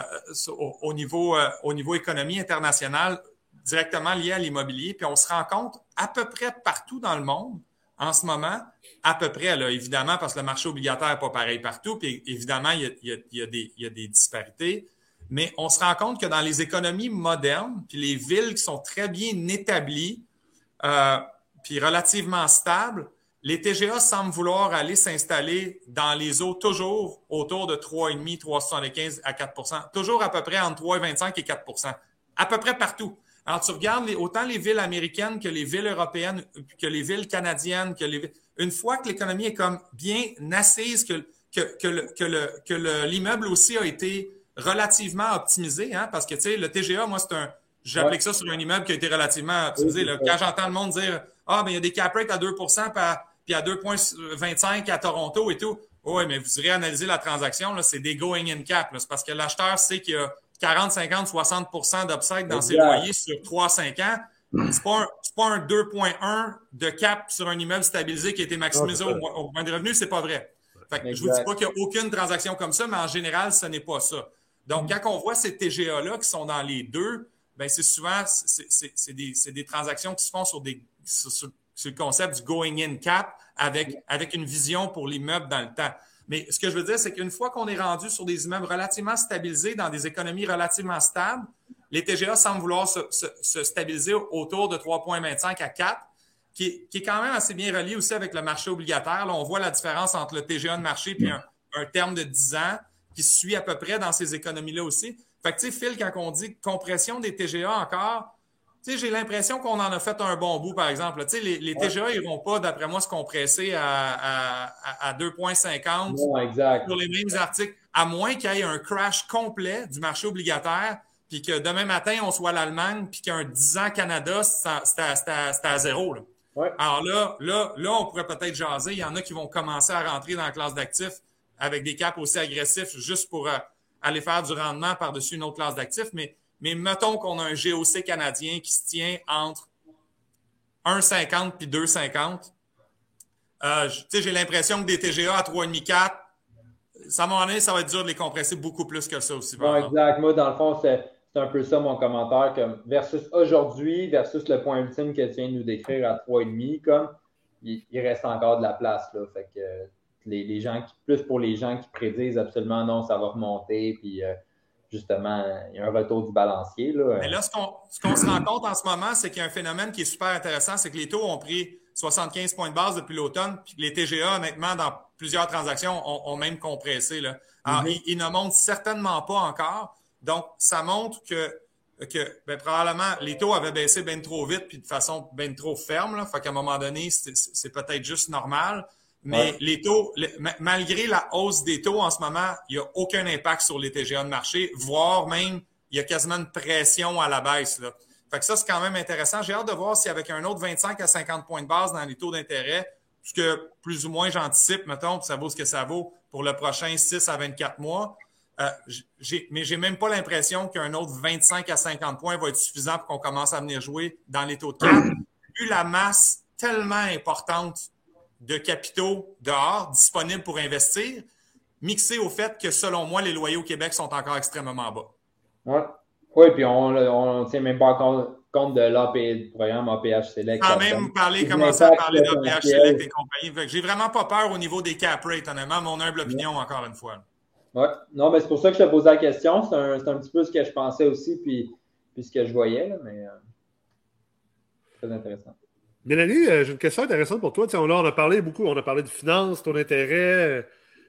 au, niveau, euh, au niveau économie internationale, directement lié à l'immobilier, puis on se rend compte à peu près partout dans le monde en ce moment, à peu près, là, évidemment, parce que le marché obligataire n'est pas pareil partout, puis évidemment, il y, a, des disparités. Mais on se rend compte que dans les économies modernes, puis les villes qui sont très bien établies, euh, puis relativement stables, les TGA semblent vouloir aller s'installer dans les eaux toujours autour de 3,5, 3,75 à 4% toujours à peu près entre 3,25 et 4% à peu près partout. Alors, tu regardes autant les villes américaines que les villes européennes, que les villes canadiennes, que les Une fois que l'économie est comme bien assise, que, que, que, que l'immeuble aussi a été relativement optimisé, hein, parce que, tu sais, le TGA, moi, c'est un... J'applique ça sur un immeuble qui a été relativement optimisé. Quand j'entends le monde dire « Ah, mais il y a des cap rates à 2% puis à 2,25 à Toronto et tout. » Oui, mais vous irez analyser la transaction, c'est des going in cap. C'est parce que l'acheteur sait qu'il y a 40, 50, 60% d'obsèques dans ses loyers sur 3-5 ans. C'est pas un, pas un 2.1 de cap sur un immeuble stabilisé qui a été maximisé au, au moins de revenus, c'est pas vrai. Fait que je vous dis pas qu'il n'y a aucune transaction comme ça, mais en général, ce n'est pas ça. Donc, quand on voit ces TGA-là qui sont dans les deux, ben c'est souvent c'est des, des, transactions qui se font sur, des, sur, le concept du going in cap avec, avec une vision pour l'immeuble dans le temps. Mais ce que je veux dire, c'est qu'une fois qu'on est rendu sur des immeubles relativement stabilisés, dans des économies relativement stables, les TGA semblent vouloir se, se, stabiliser autour de 3,25 à 4, qui, qui, est quand même assez bien relié aussi avec le marché obligataire. Là, on voit la différence entre le TGA de marché et un, un, terme de 10 ans qui suit à peu près dans ces économies-là aussi. Fait que, tu sais, Phil, quand on dit compression des TGA encore, j'ai l'impression qu'on en a fait un bon bout, par exemple. les, les TGA iront pas, d'après moi, se compresser à, à, 2,50 pour les mêmes articles, à moins qu'il y ait un crash complet du marché obligataire, puis que demain matin, on soit l'Allemagne, puis qu'un 10 ans Canada, c'est à, zéro. Alors là, là, là, on pourrait peut-être jaser. Il y en a qui vont commencer à rentrer dans la classe d'actifs avec des caps aussi agressifs juste pour euh, aller faire du rendement par-dessus une autre classe d'actifs. Mais mais mettons qu'on a un GOC canadien qui se tient entre 1,50 puis 2,50. Euh, j'ai l'impression que des TGA à 3,5-4, ça m'a ça va être dur de les compresser beaucoup plus que ça aussi. exact. Moi, dans le fond, c'est un peu ça mon commentaire. Comme versus aujourd'hui, versus le point ultime que tu viens de nous décrire à 3,5, comme il, reste encore de la place. Là. Fait que les, les, gens qui, plus pour les gens qui prédisent absolument non, ça va remonter, puis euh, justement, il y a un retour du balancier. Là. Mais là, ce qu'on se rend compte en ce moment, c'est qu'il y a un phénomène qui est super intéressant, c'est que les taux ont pris 75 points de base depuis l'automne, puis les TGA, honnêtement, dans plusieurs transactions, ont, même compressé. Là. Alors, mm-hmm. ils, ne montent certainement pas encore. Donc, ça montre que, que ben, probablement les taux avaient baissé bien trop vite, puis de façon bien trop ferme. Là. Fait qu'à un moment donné, c'est peut-être juste normal. Mais les taux, malgré la hausse des taux en ce moment, il n'y a aucun impact sur les TGA de marché, voire même, il y a quasiment une pression à la baisse. Là. Fait que ça, c'est quand même intéressant. J'ai hâte de voir si avec un autre 25 à 50 points de base dans les taux d'intérêt, ce que plus ou moins j'anticipe, mettons, ça vaut ce que ça vaut pour le prochain 6 à 24 mois. Euh, mais j'ai même pas l'impression qu'un autre 25 à 50 points va être suffisant pour qu'on commence à venir jouer dans les taux de cap. Vu la masse tellement importante de capitaux dehors disponibles pour investir, mixé au fait que, selon moi, les loyers au Québec sont encore extrêmement bas. Oui, ouais, puis on ne tient même pas compte, de l'AP, programme APH Select. Quand même parler, commencer à parler d'APH Select et compagnie. J'ai vraiment pas peur au niveau des cap rates, honnêtement, mon humble opinion, encore une fois. Oui, non, mais c'est pour ça que je te posais la question. C'est un, un, petit peu ce que je pensais aussi, puis, puis ce que je voyais, là, mais euh, très intéressant. Mélanie, euh, j'ai une question intéressante pour toi. là, on a parlé beaucoup, on a parlé de finances, ton intérêt,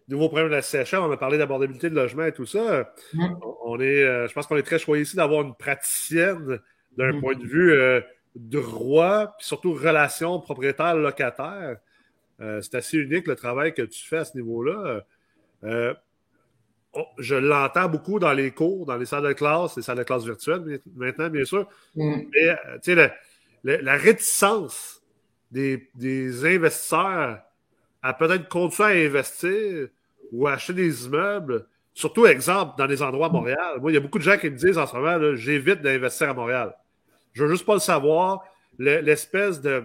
nouveaux problèmes de la CHR, on a parlé d'abordabilité de logement et tout ça. Mm. On est, euh, je pense qu'on est très choyé ici d'avoir une praticienne d'un mm. point de vue euh, droit, puis surtout relation propriétaire-locataire. Euh, c'est assez unique le travail que tu fais à ce niveau-là. je l'entends beaucoup dans les cours, dans les salles de classe, les salles de classe virtuelles maintenant, bien sûr. Mm. Mais, tu sais, la, réticence des, des investisseurs à peut-être continuer à investir ou acheter des immeubles, surtout, exemple, dans des endroits à Montréal. Moi, il y a beaucoup de gens qui me disent en ce moment, j'évite d'investir à Montréal. Je veux juste pas le savoir. L'espèce de,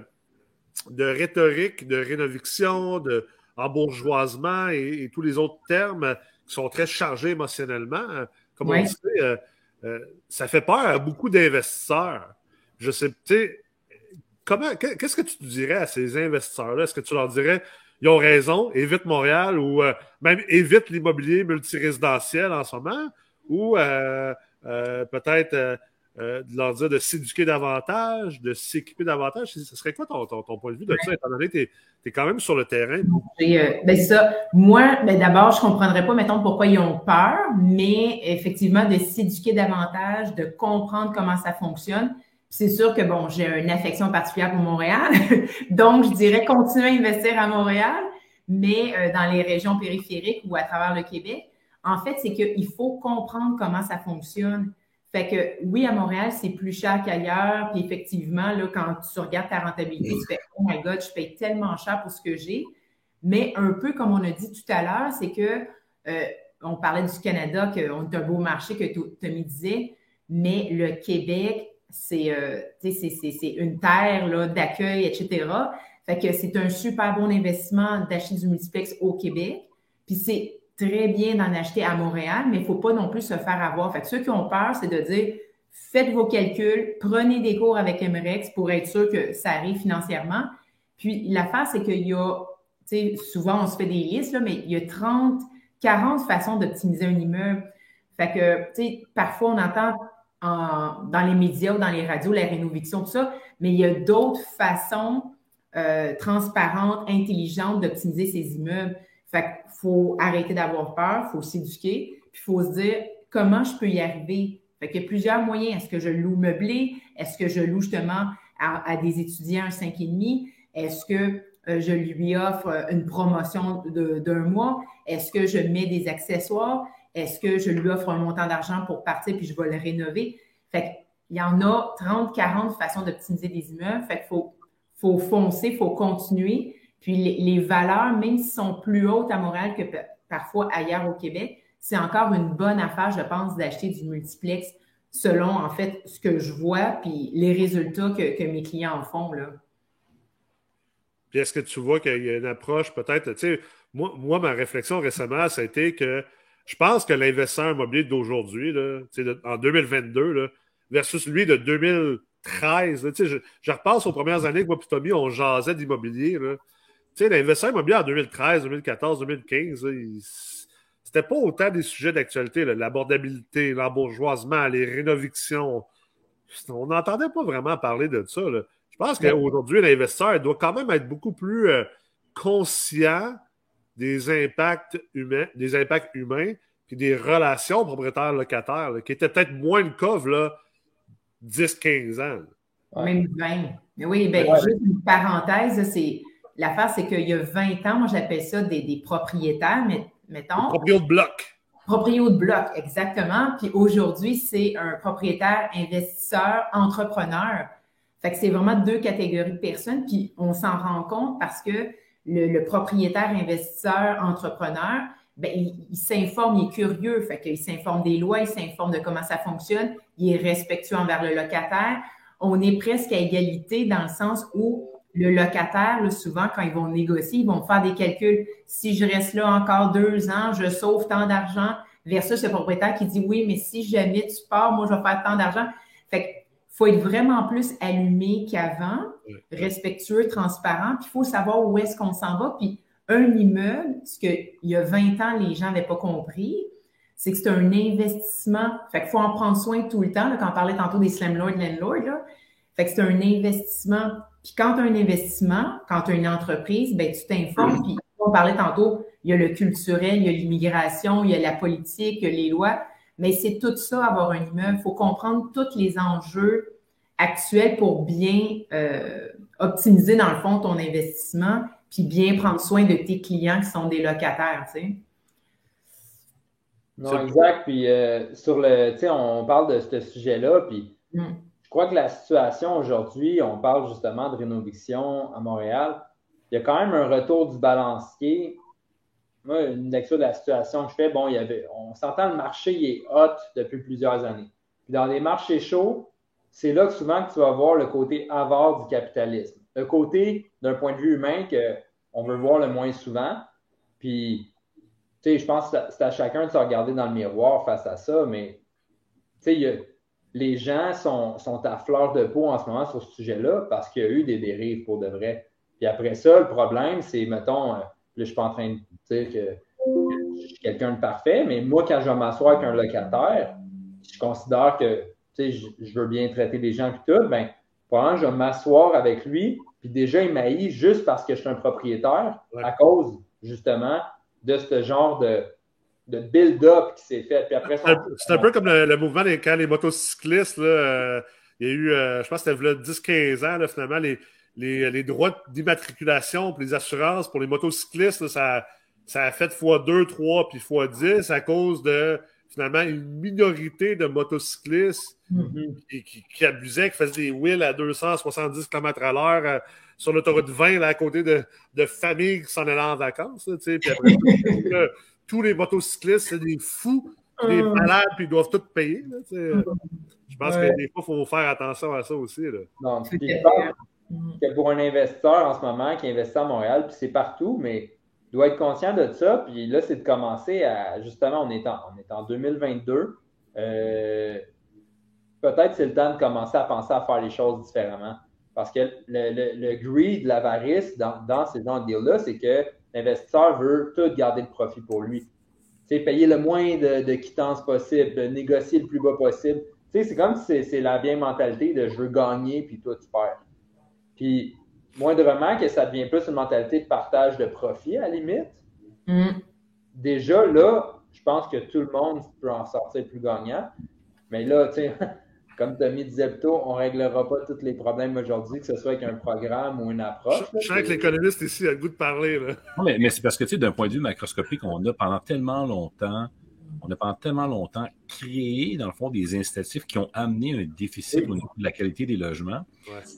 de rhétorique de rénoviction, de embourgeoisement et, tous les autres termes qui sont très chargés émotionnellement, comme on dit, euh, euh, ça fait peur à beaucoup d'investisseurs. Je sais, tu sais, comment, qu'est-ce que tu dirais à ces investisseurs-là? Est-ce que tu leur dirais, ils ont raison, évite Montréal ou euh, même évite l'immobilier multirésidentiel en ce moment, ou euh, euh, peut-être de leur dire de s'éduquer davantage, de s'équiper davantage? Ce serait quoi ton, point de vue de ça, étant donné que tu es, quand même sur le terrain? ben ça. Moi, ben d'abord, je ne comprendrais pas, mettons, pourquoi ils ont peur, mais effectivement, de s'éduquer davantage, de comprendre comment ça fonctionne c'est sûr que, bon, j'ai une affection particulière pour Montréal. <laughs> Donc, je dirais continuer à investir à Montréal, mais euh, dans les régions périphériques ou à travers le Québec. En fait, c'est qu'il faut comprendre comment ça fonctionne. Fait que oui, à Montréal, c'est plus cher qu'ailleurs. Puis effectivement, là, quand tu regardes ta rentabilité, tu fais Oh my God, je paye tellement cher pour ce que j'ai. Mais un peu comme on a dit tout à l'heure, c'est que euh, on parlait du Canada, qu'on est un beau marché que Tommy disait, mais le Québec euh, c'est une terre d'accueil, etc. Fait que c'est un super bon investissement d'acheter du multiplex au Québec. Puis c'est très bien d'en acheter à Montréal, mais il ne faut pas non plus se faire avoir. Fait que ceux qui ont peur, c'est de dire faites vos calculs, prenez des cours avec MREX pour être sûr que ça arrive financièrement. Puis l'affaire, c'est qu'il y a, tu sais, souvent on se fait des listes, là, mais il y a 30, 40 façons d'optimiser un immeuble. Fait que, tu sais, parfois on entend dans les médias ou dans les radios, la rénovation, tout ça, mais il y a d'autres façons euh, transparentes, intelligentes d'optimiser ces immeubles. Fait qu'il faut arrêter d'avoir peur, il faut s'éduquer, puis il faut se dire comment je peux y arriver. Fait qu'il y a plusieurs moyens. Est-ce que je loue meublé? Est-ce que je loue justement à, des étudiants un 5,5? Est-ce que euh, je lui offre une promotion d'un mois? Est-ce que je mets des accessoires? Est-ce que je lui offre un montant d'argent pour partir puis je vais le rénover? Fait qu'il y en a 30, 40 façons d'optimiser des immeubles. Fait qu'il faut, foncer, il faut continuer. Puis les, valeurs, même si sont plus hautes à Montréal que parfois ailleurs au Québec, c'est encore une bonne affaire, je pense, d'acheter du multiplex selon, en fait, ce que je vois puis les résultats que, mes clients en font. Puis est-ce que tu vois qu'il y a une approche peut-être, tu sais, moi, moi, ma réflexion récemment, ça a été que je pense que l'investisseur immobilier d'aujourd'hui, en 2022, versus lui de 2013, je, je, repasse aux premières années que moi et Tommy, on jasait d'immobilier. L'investisseur immobilier en 2013, 2014, 2015, c'était pas autant des sujets d'actualité. L'abordabilité, l'embourgeoisement, les rénovictions. On n'entendait pas vraiment parler de ça. Je pense qu'aujourd'hui, l'investisseur doit quand même être beaucoup plus euh, conscient des impacts humains, des impacts humains, puis des relations propriétaires-locataires, qui étaient peut-être moins le cas, là, 10-15 ans. Même 20. Mais oui, ben, juste une parenthèse, c'est l'affaire, c'est qu'il y a 20 ans, moi j'appelle ça des, propriétaires, mais mettons. Propriétaires de bloc. Propriétaires de bloc, exactement. Puis aujourd'hui, c'est un propriétaire, investisseur, entrepreneur. Fait que c'est vraiment deux catégories de personnes, puis on s'en rend compte parce que le, propriétaire, investisseur, entrepreneur, ben, il, s'informe, il est curieux, fait qu'il s'informe des lois, il s'informe de comment ça fonctionne, il est respectueux envers le locataire. On est presque à égalité dans le sens où le locataire, souvent, quand ils vont négocier, ils vont faire des calculs. Si je reste là encore deux ans, je sauve tant d'argent versus le propriétaire qui dit oui, mais si jamais tu pars, moi, je vais faire tant d'argent. Fait faut être vraiment plus allumé qu'avant, respectueux, transparent, puis il faut savoir où est-ce qu'on s'en va, puis un immeuble, ce qu'il y a 20 ans, les gens n'avaient pas compris, c'est que c'est un investissement. Fait qu'il faut en prendre soin tout le temps. quand on parlait tantôt des slumlords, landlords, là. Fait que c'est un investissement. Puis quand tu as un investissement, quand tu as une entreprise, ben tu t'informes. Puis on parlait tantôt, il y a le culturel, il y a l'immigration, il y a la politique, il y a les lois. Mais c'est tout ça, avoir un immeuble. Il faut comprendre tous les enjeux actuels pour bien euh, optimiser, dans le fond, ton investissement, puis bien prendre soin de tes clients qui sont des locataires, tu sais. Non, exact. Puis euh, sur le, tu sais, on parle de ce sujet-là, puis mm. je crois que la situation aujourd'hui, on parle justement de rénoviction à Montréal. Il y a quand même un retour du balancier moi, une lecture de la situation que je fais, bon, il y avait, on s'entend le marché il est hot depuis plusieurs années. Puis dans les marchés chauds, c'est là que souvent que tu vas voir le côté avare du capitalisme. Le côté d'un point de vue humain qu'on veut voir le moins souvent. Puis, tu sais, je pense que c'est à chacun de se regarder dans le miroir face à ça, mais, tu sais, les gens sont, sont, à fleur de peau en ce moment sur ce sujet-là parce qu'il y a eu des dérives pour de vrai. Puis après ça, le problème, c'est, mettons, euh, je ne suis pas en train de dire que je suis quelqu'un de parfait, mais moi, quand je vais m'asseoir avec un locataire, je considère que je, je veux bien traiter les gens et tout, ben, probablement, je vais m'asseoir avec lui, puis déjà, il m'haït juste parce que je suis un propriétaire, à cause, justement, de ce genre de, de build-up qui s'est fait. c'est un, peu comme le, mouvement des, quand les motocyclistes, là, euh, il y a eu, euh, je pense que c'était 10-15 ans, là, finalement, les, les, droits d'immatriculation pour les assurances pour les motocyclistes, ça, ça a fait x2, 3 puis x10 à cause de finalement une minorité de motocyclistes mm-hmm. qui, abusaient, qui faisaient des wheels à 270 km à l'heure euh, sur l'autoroute 20 là, à côté de, de familles qui s'en allaient en vacances. puis après, <laughs> tous les motocyclistes, c'est des fous, des mm. malades, puis ils doivent tout payer. Mm. je pense que des fois, il faut faire attention à ça aussi. Là. Non, que pour un investisseur en ce moment qui investit à Montréal, puis c'est partout, mais doit être conscient de ça. Puis là, c'est de commencer à, justement, on est en, on est en 2022. Euh, peut-être c'est le temps de commencer à penser à faire les choses différemment. Parce que le, le, le greed, l'avarice dans, ces gens de deals-là, c'est que l'investisseur veut tout garder le profit pour lui. C'est payer le moins de, de quittances possible, de négocier le plus bas possible. C'est comme si c'est la vieille mentalité de je veux gagner puis toi tu perds. Puis, moindrement que ça devient plus une mentalité de partage de profit, à la limite, mm. déjà là, je pense que tout le monde peut en sortir plus gagnant. Mais là, tu sais, <laughs> comme Tommy disait plus tôt, on ne réglera pas tous les problèmes aujourd'hui, que ce soit avec un programme ou une approche. Je, sens que l'économiste ici a le goût de parler. Là. mais, mais c'est parce que, tu sais, d'un point de vue macroscopique, on a pendant tellement longtemps on a pendant tellement longtemps créé, dans le fond, des incitatifs qui ont amené un déficit au niveau de la qualité des logements.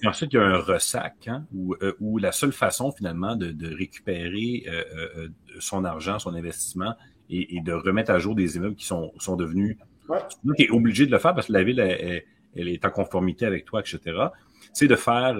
Et ensuite, il y a un ressac, hein, euh, où, la seule façon, finalement, de, récupérer euh, euh, son argent, son investissement, et, de remettre à jour des immeubles qui sont, sont devenus... Tu es obligé de le faire parce que la ville, elle, est en conformité avec toi, etc. C'est de faire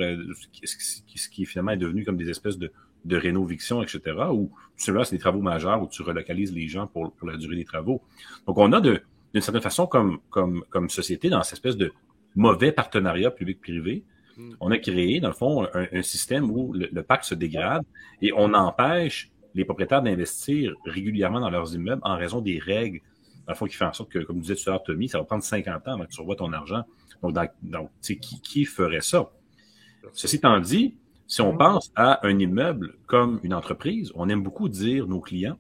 ce qui finalement est devenu comme des espèces de, de rénoviction, etc., ou cela c'est des travaux majeurs où tu relocalises les gens pour, la durée des travaux. Donc, on a d'une certaine façon, comme, comme, comme société, dans cette espèce de mauvais partenariat public-privé, hmm. on a créé, dans le fond, un, système où le, pacte se dégrade et on empêche les propriétaires d'investir régulièrement dans leurs immeubles en raison des règles, dans le fond, qui fait en sorte que, comme disait tout à l'heure Tommy, ça va prendre 50 ans avant que tu revois ton argent. Donc, donc qui, qui ferait ça? Ceci étant dit, si on pense à un immeuble comme une entreprise, on aime beaucoup dire nos clients.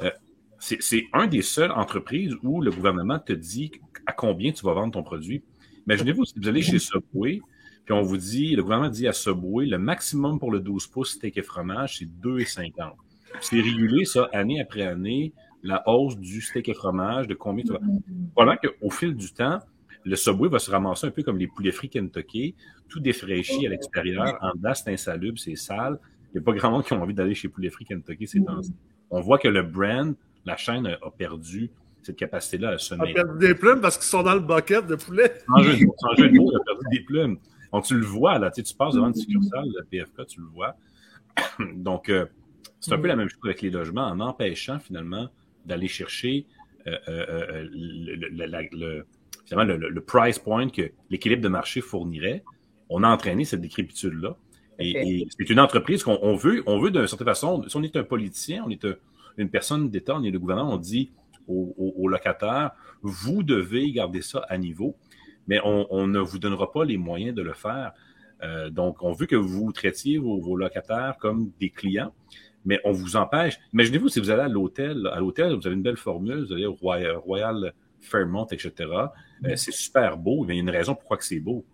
Euh, c'est un des seules entreprises où le gouvernement te dit à combien tu vas vendre ton produit. Imaginez-vous, si vous allez chez Subway, puis on vous dit, le gouvernement dit à Subway, le maximum pour le 12 pouces steak et fromage, c'est 2,50. C'est régulé, ça, année après année, la hausse du steak et fromage, de combien tu vas. Pendant qu'au fil du temps, le Subway va se ramasser un peu comme les poulets frits Kentucky, tout défraîchi à l'extérieur. En dedans, c'est insalubre, c'est sale. Il n'y a pas grand monde qui a envie d'aller chez poulet frits Kentucky ces temps-ci. On voit que le brand, la chaîne a, perdu cette capacité-là à se mettre. a perdu des plumes parce qu'ils sont dans le bucket de poulet. Sans jeu, de mots, a perdu des plumes. Donc, tu le vois, là, tu, passes devant une succursale, le PFK, tu le vois. <coughs> Donc, euh, c'est un peu la même chose avec les logements, en empêchant finalement d'aller chercher euh, euh, le, le, price point que l'équilibre de marché fournirait, on a entraîné cette décrépitude-là. Et, c'est une entreprise qu'on veut, on veut d'une certaine façon, si on est un politicien, on est une personne d'État, on est le gouvernement, on dit aux, locataires, vous devez garder ça à niveau, mais on, ne vous donnera pas les moyens de le faire. Euh, donc, on veut que vous traitiez vos, locataires comme des clients, mais on vous empêche. Imaginez-vous si vous allez à l'hôtel, à l'hôtel, vous avez une belle formule, vous allez au Royal, Fairmont, etc. Mm. c'est super beau, mais il y a une raison pourquoi que c'est beau.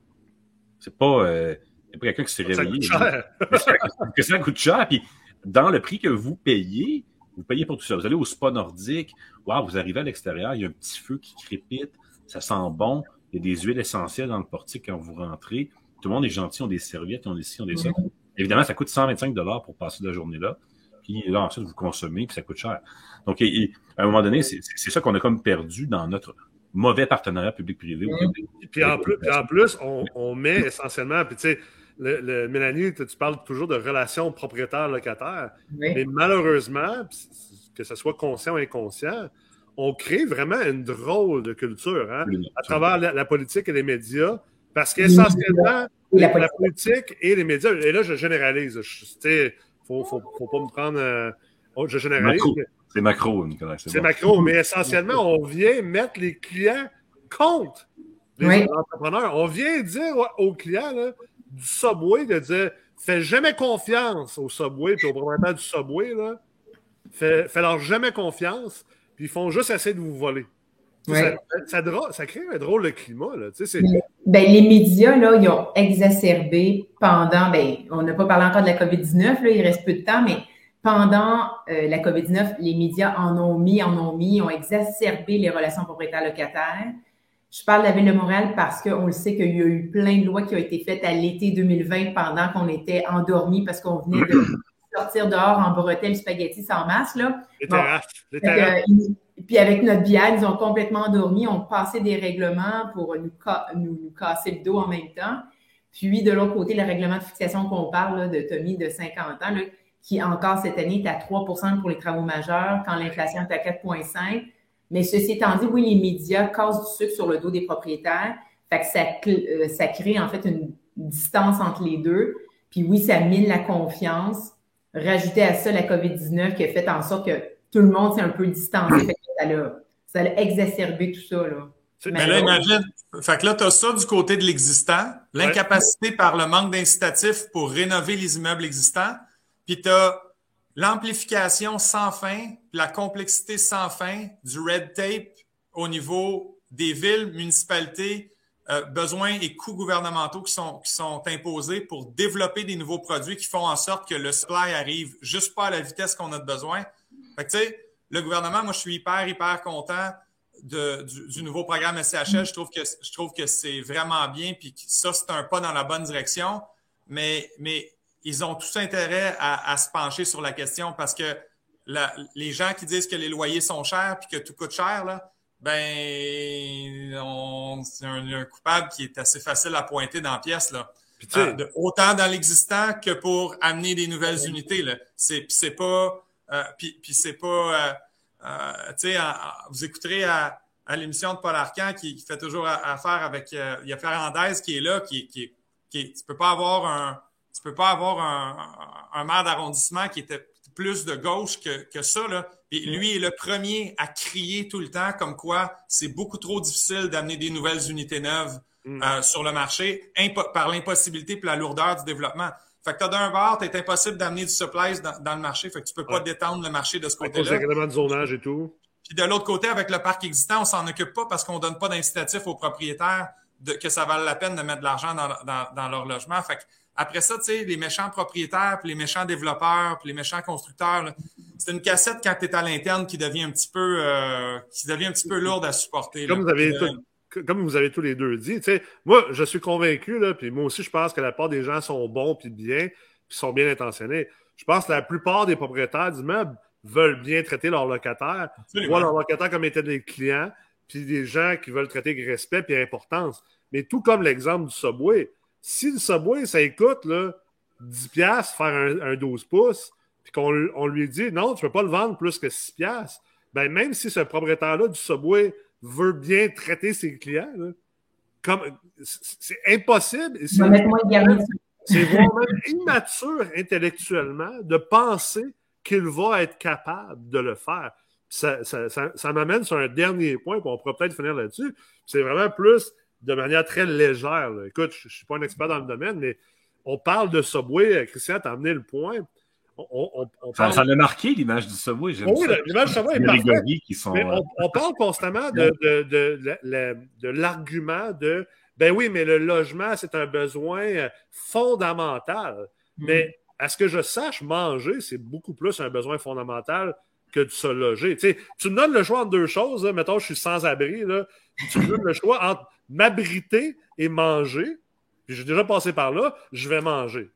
C'est pas, euh, pas quelqu'un qui s'est réveillé. Ça coûte cher. que ça coûte cher. Puis dans le prix que vous payez, vous payez pour tout ça. Vous allez au spa nordique, wow, vous arrivez à l'extérieur, il y a un petit feu qui crépite, ça sent bon, il y a des huiles essentielles dans le portique quand vous rentrez. Tout le monde est gentil, ont des serviettes, ont des ci, ont des ça. Évidemment, ça coûte 125 pour passer la journée là. Puis là, ensuite, vous consommez, puis ça coûte cher. Donc, à un moment donné, c'est ça qu'on a comme perdu dans notre mauvais partenariat public-privé. Puis en plus, en plus on, met essentiellement, puis tu sais, le, Mélanie, tu parles toujours de relations propriétaire-locataire, mais malheureusement, que ce soit conscient ou inconscient, on crée vraiment une drôle de culture hein, à travers la, politique et les médias, parce qu'essentiellement, la, politique. et les médias, et là je généralise, il ne faut, faut, pas me prendre, euh, oh, je généralise. C'est macro, Nicolas. C'est macro, mais essentiellement, on vient mettre les clients contre les entrepreneurs. On vient dire aux clients du Subway de dire fais jamais confiance au Subway et au propriétaire du Subway. Là. Fais, leur jamais confiance, puis ils font juste essayer de vous voler. Ça, crée un drôle de climat. Là. Ben, les médias, là, ils ont exacerbé pendant, ben, on n'a pas parlé encore de la COVID-19, il reste peu de temps, mais pendant euh, la COVID-19, les médias en ont mis, en ont mis, ont exacerbé les relations propriétaires-locataires. Je parle de la Ville de Montréal parce qu'on le sait qu'il y a eu plein de lois qui ont été faites à l'été 2020 pendant qu'on était endormis parce qu'on venait de <clears throat> sortir dehors en bretelles spaghetti sans masque. Là. Euh, puis avec notre bière, ils ont complètement endormi. On passait des règlements pour nous, nous, casser le dos en même temps. Puis de l'autre côté, le règlement de fixation qu'on parle de Tommy de 50 ans, là, qui encore cette année est à 3% pour les travaux majeurs, quand l'inflation est à 4,5 Mais ceci étant dit, oui, les médias cassent du sucre sur le dos des propriétaires. Fait que ça, euh, ça crée en fait une distance entre les deux. Puis oui, ça mine la confiance. Rajouter à ça la COVID-19 qui a fait en sorte que tout le monde s'est un peu distancé. Fait que ça, a, ça a exacerbé tout ça. Là. Mais là, imagine, fait que là, tu as ça du côté de l'existant, l'incapacité par le manque d'incitatifs pour rénover les immeubles existants. Puis tu as l'amplification sans fin, la complexité sans fin du red tape au niveau des villes, municipalités, euh, besoins et coûts gouvernementaux qui sont, qui sont imposés pour développer des nouveaux produits qui font en sorte que le supply arrive juste pas à la vitesse qu'on a de besoin. Fait que, tu sais, le gouvernement, moi, je suis hyper, hyper content de, du, nouveau programme SCHL. Je trouve que, je trouve que c'est vraiment bien, puis ça, c'est un pas dans la bonne direction. Mais, mais ils ont tous intérêt à, se pencher sur la question parce que les gens qui disent que les loyers sont chers puis que tout coûte cher, là, ben, c'est un, coupable qui est assez facile à pointer dans la pièce. Là. Ah, autant dans l'existant que pour amener des nouvelles unités. Là. C'est, c'est pas. Euh, puis, c'est pas. Euh, euh, tu sais, vous écouterez à, à l'émission de Paul Arcan qui, fait toujours affaire avec. il y a Ferrandez qui est là, qui, qui, qui, tu peux pas avoir un tu peux pas avoir un, maire d'arrondissement qui était plus de gauche que, que ça. Là. Et lui est le premier à crier tout le temps comme quoi c'est beaucoup trop difficile d'amener des nouvelles unités neuves mm. euh, sur le marché par l'impossibilité et la lourdeur du développement. Fait que t'as d'un bord, t'es impossible d'amener du supply dans, le marché. Fait que tu peux pas détendre le marché de ce côté-là. de zonage et tout. Puis de l'autre côté, avec le parc existant, on s'en occupe pas parce qu'on donne pas d'incitatif aux propriétaires de, que ça vale la peine de mettre de l'argent dans, dans, dans, leur logement. Fait que après ça, tu sais, les méchants propriétaires, puis les méchants développeurs, puis les méchants constructeurs, c'est une cassette quand tu es à l'interne qui devient un petit peu euh, qui devient un petit peu lourde à supporter. Comme vous avez comme vous avez tous les deux dit, tu sais, moi, je suis convaincu, là, puis moi aussi, je pense que la part des gens sont bons puis bien, puis sont bien intentionnés. Je pense que la plupart des propriétaires d'immeubles veulent bien traiter leurs locataires, voient leurs locataires comme étant des clients, puis des gens qui veulent traiter avec respect et importance. Mais tout comme l'exemple du Subway, si le Subway, ça écoute là, 10$ faire un, 12 pouces, puis qu'on on lui dit non, tu ne peux pas le vendre plus que 6$, ben même si ce propriétaire-là du Subway veut bien traiter ses clients, comme c'est impossible. C'est vraiment immature intellectuellement de penser qu'il va être capable de le faire. Ça, ça, m'amène sur un dernier point, puis on pourra peut-être finir là-dessus. C'est vraiment plus de manière très légère. Écoute, je ne suis pas un expert dans le domaine, mais on parle de Subway. Christian, t'as amené le point. On, ça, ça marqué l'image du Subway. Oui, l'image du Subway est parfaite. Qui sont... Euh, on, parle constamment de, de l'argument de ben oui, mais le logement, c'est un besoin euh, fondamental. Hmm. Mais à ce que je sache, manger, c'est beaucoup plus un besoin fondamental que de se loger. Tu, tu me donnes le choix entre deux choses. Mettons, je suis sans abri. Là. Tu me donnes le choix entre m'abriter et manger. Puis j'ai déjà passé par là, je vais manger.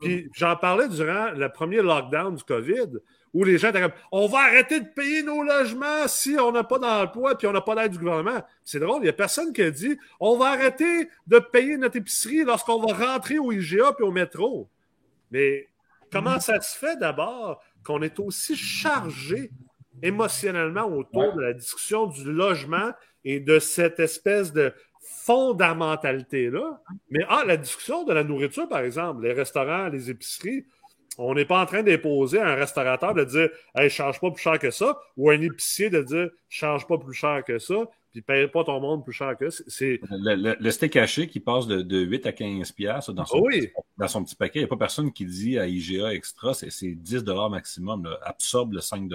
Puis j'en parlais durant le premier lockdown du COVID où les gens étaient comme on va arrêter de payer nos logements si on n'a pas d'emploi puis on n'a pas d'aide du gouvernement. C'est drôle, il n'y a personne qui a dit on va arrêter de payer notre épicerie lorsqu'on va rentrer au IGA puis au métro. Mais comment ça se fait d'abord qu'on est aussi chargé émotionnellement autour de la discussion du logement et de cette espèce de fondamentalité-là. Mais ah, la discussion de la nourriture, par exemple, les restaurants, les épiceries, on n'est pas en train d'imposer à un restaurateur de dire Hey, change pas plus cher que ça, ou à un épicier de dire change pas plus cher que ça, puis paye pas ton monde plus cher que ça. C'est... Le, steak haché qui passe de, 8 à 15 pièces dans, son petit, dans son petit paquet, il n'y a pas personne qui dit à IGA Extra, c'est, 10 maximum, absorbe le 5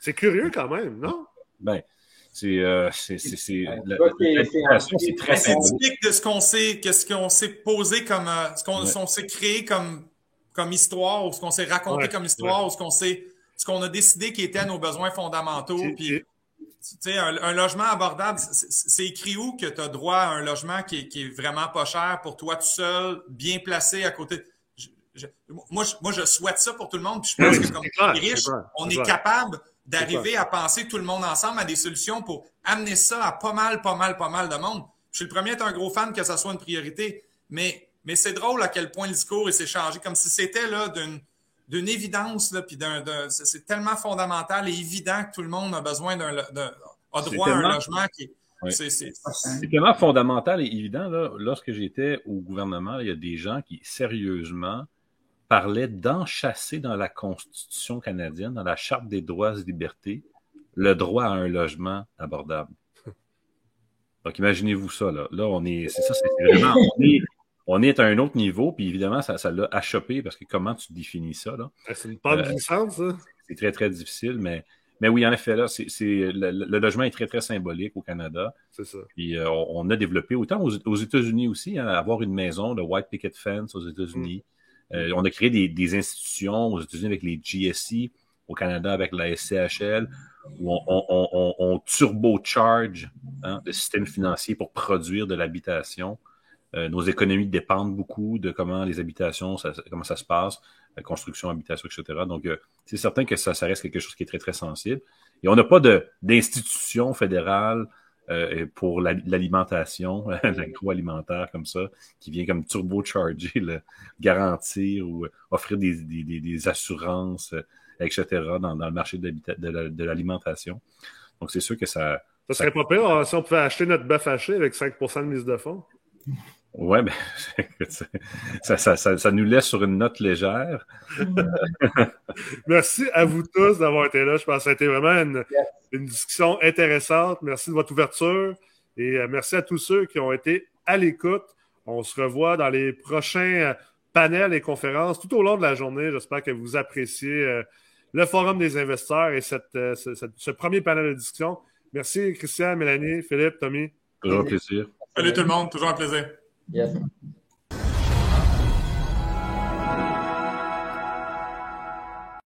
C'est curieux quand même, non? Ben, c'est euh, c'est c'est c'est très typique de ce qu'on s'est qu'est-ce qu'on s'est posé comme euh, ce qu'on s'est créé comme comme histoire, ou ce qu'on s'est raconté comme histoire, ou ce qu'on s'est, ce qu'on a décidé qui était nos besoins fondamentaux. Puis, tu un, un, logement abordable, c'est écrit où que tu as droit à un logement qui est, qui est, vraiment pas cher pour toi tout seul, bien placé à côté. moi, je, moi, je souhaite ça pour tout le monde. Puis je pense que comme les riches, on est, capable d'arriver à penser tout le monde ensemble à des solutions pour amener ça à pas mal, pas mal, pas mal de monde. Je suis le premier à être un gros fan que ça soit une priorité, mais mais c'est drôle à quel point le discours s'est changé, comme si c'était là d'une d'une évidence, là, puis d'un, c'est tellement fondamental et évident que tout le monde a besoin d'un, a droit à un logement qui C'est, c'est, tellement fondamental et évident. Là, lorsque j'étais au gouvernement, il y a des gens qui, sérieusement, parlaient d'enchasser dans la Constitution canadienne, dans la Charte des droits et libertés, le droit à un logement abordable. <laughs> Donc, imaginez-vous ça, là. Là, on est, c'est ça, c'est vraiment, on est à un autre niveau, puis évidemment, ça, ça l'a achoppé parce que comment tu définis ça? Là? Ben, c'est une bonne euh, ça. C'est très, très difficile, mais, mais oui, en effet, là, c'est, le, logement est très, très symbolique au Canada. C'est ça. Puis euh, on a développé, autant aux, États-Unis aussi, hein, avoir une maison, de White Picket Fence aux États-Unis. Mm. Euh, on a créé des, institutions aux États-Unis avec les GSC, au Canada avec la SCHL, où on turbocharge hein, le système financier pour produire de l'habitation. Euh, nos économies dépendent beaucoup de comment les habitations, ça, comment ça se passe, la construction, habitation, etc. Donc, euh, c'est certain que ça, ça reste quelque chose qui est très, très sensible. Et on n'a pas d'institution fédérale euh, pour l'alimentation, <laughs> l'agroalimentaire comme ça, qui vient comme turbocharger, le, garantir ou offrir des, des, des assurances, etc. dans, dans, le marché de l'alimentation. Donc, c'est sûr que ça... Ça serait pas pire hein, si on pouvait acheter notre bœuf haché avec 5% de mise de fonds. Ouais, ben, <laughs> ça, ça, ça, ça, nous laisse sur une note légère. <laughs> Merci à vous tous d'avoir été là. Je pense que ça a été vraiment une, une discussion intéressante. Merci de votre ouverture et euh, merci à tous ceux qui ont été à l'écoute. On se revoit dans les prochains euh, panels et conférences tout au long de la journée. J'espère que vous appréciez euh, le Forum des investisseurs et cette, ce premier panel de discussion. Merci Christian, Mélanie, Philippe, Tommy. Toujours un plaisir. Salut tout le monde, toujours un plaisir. Yes.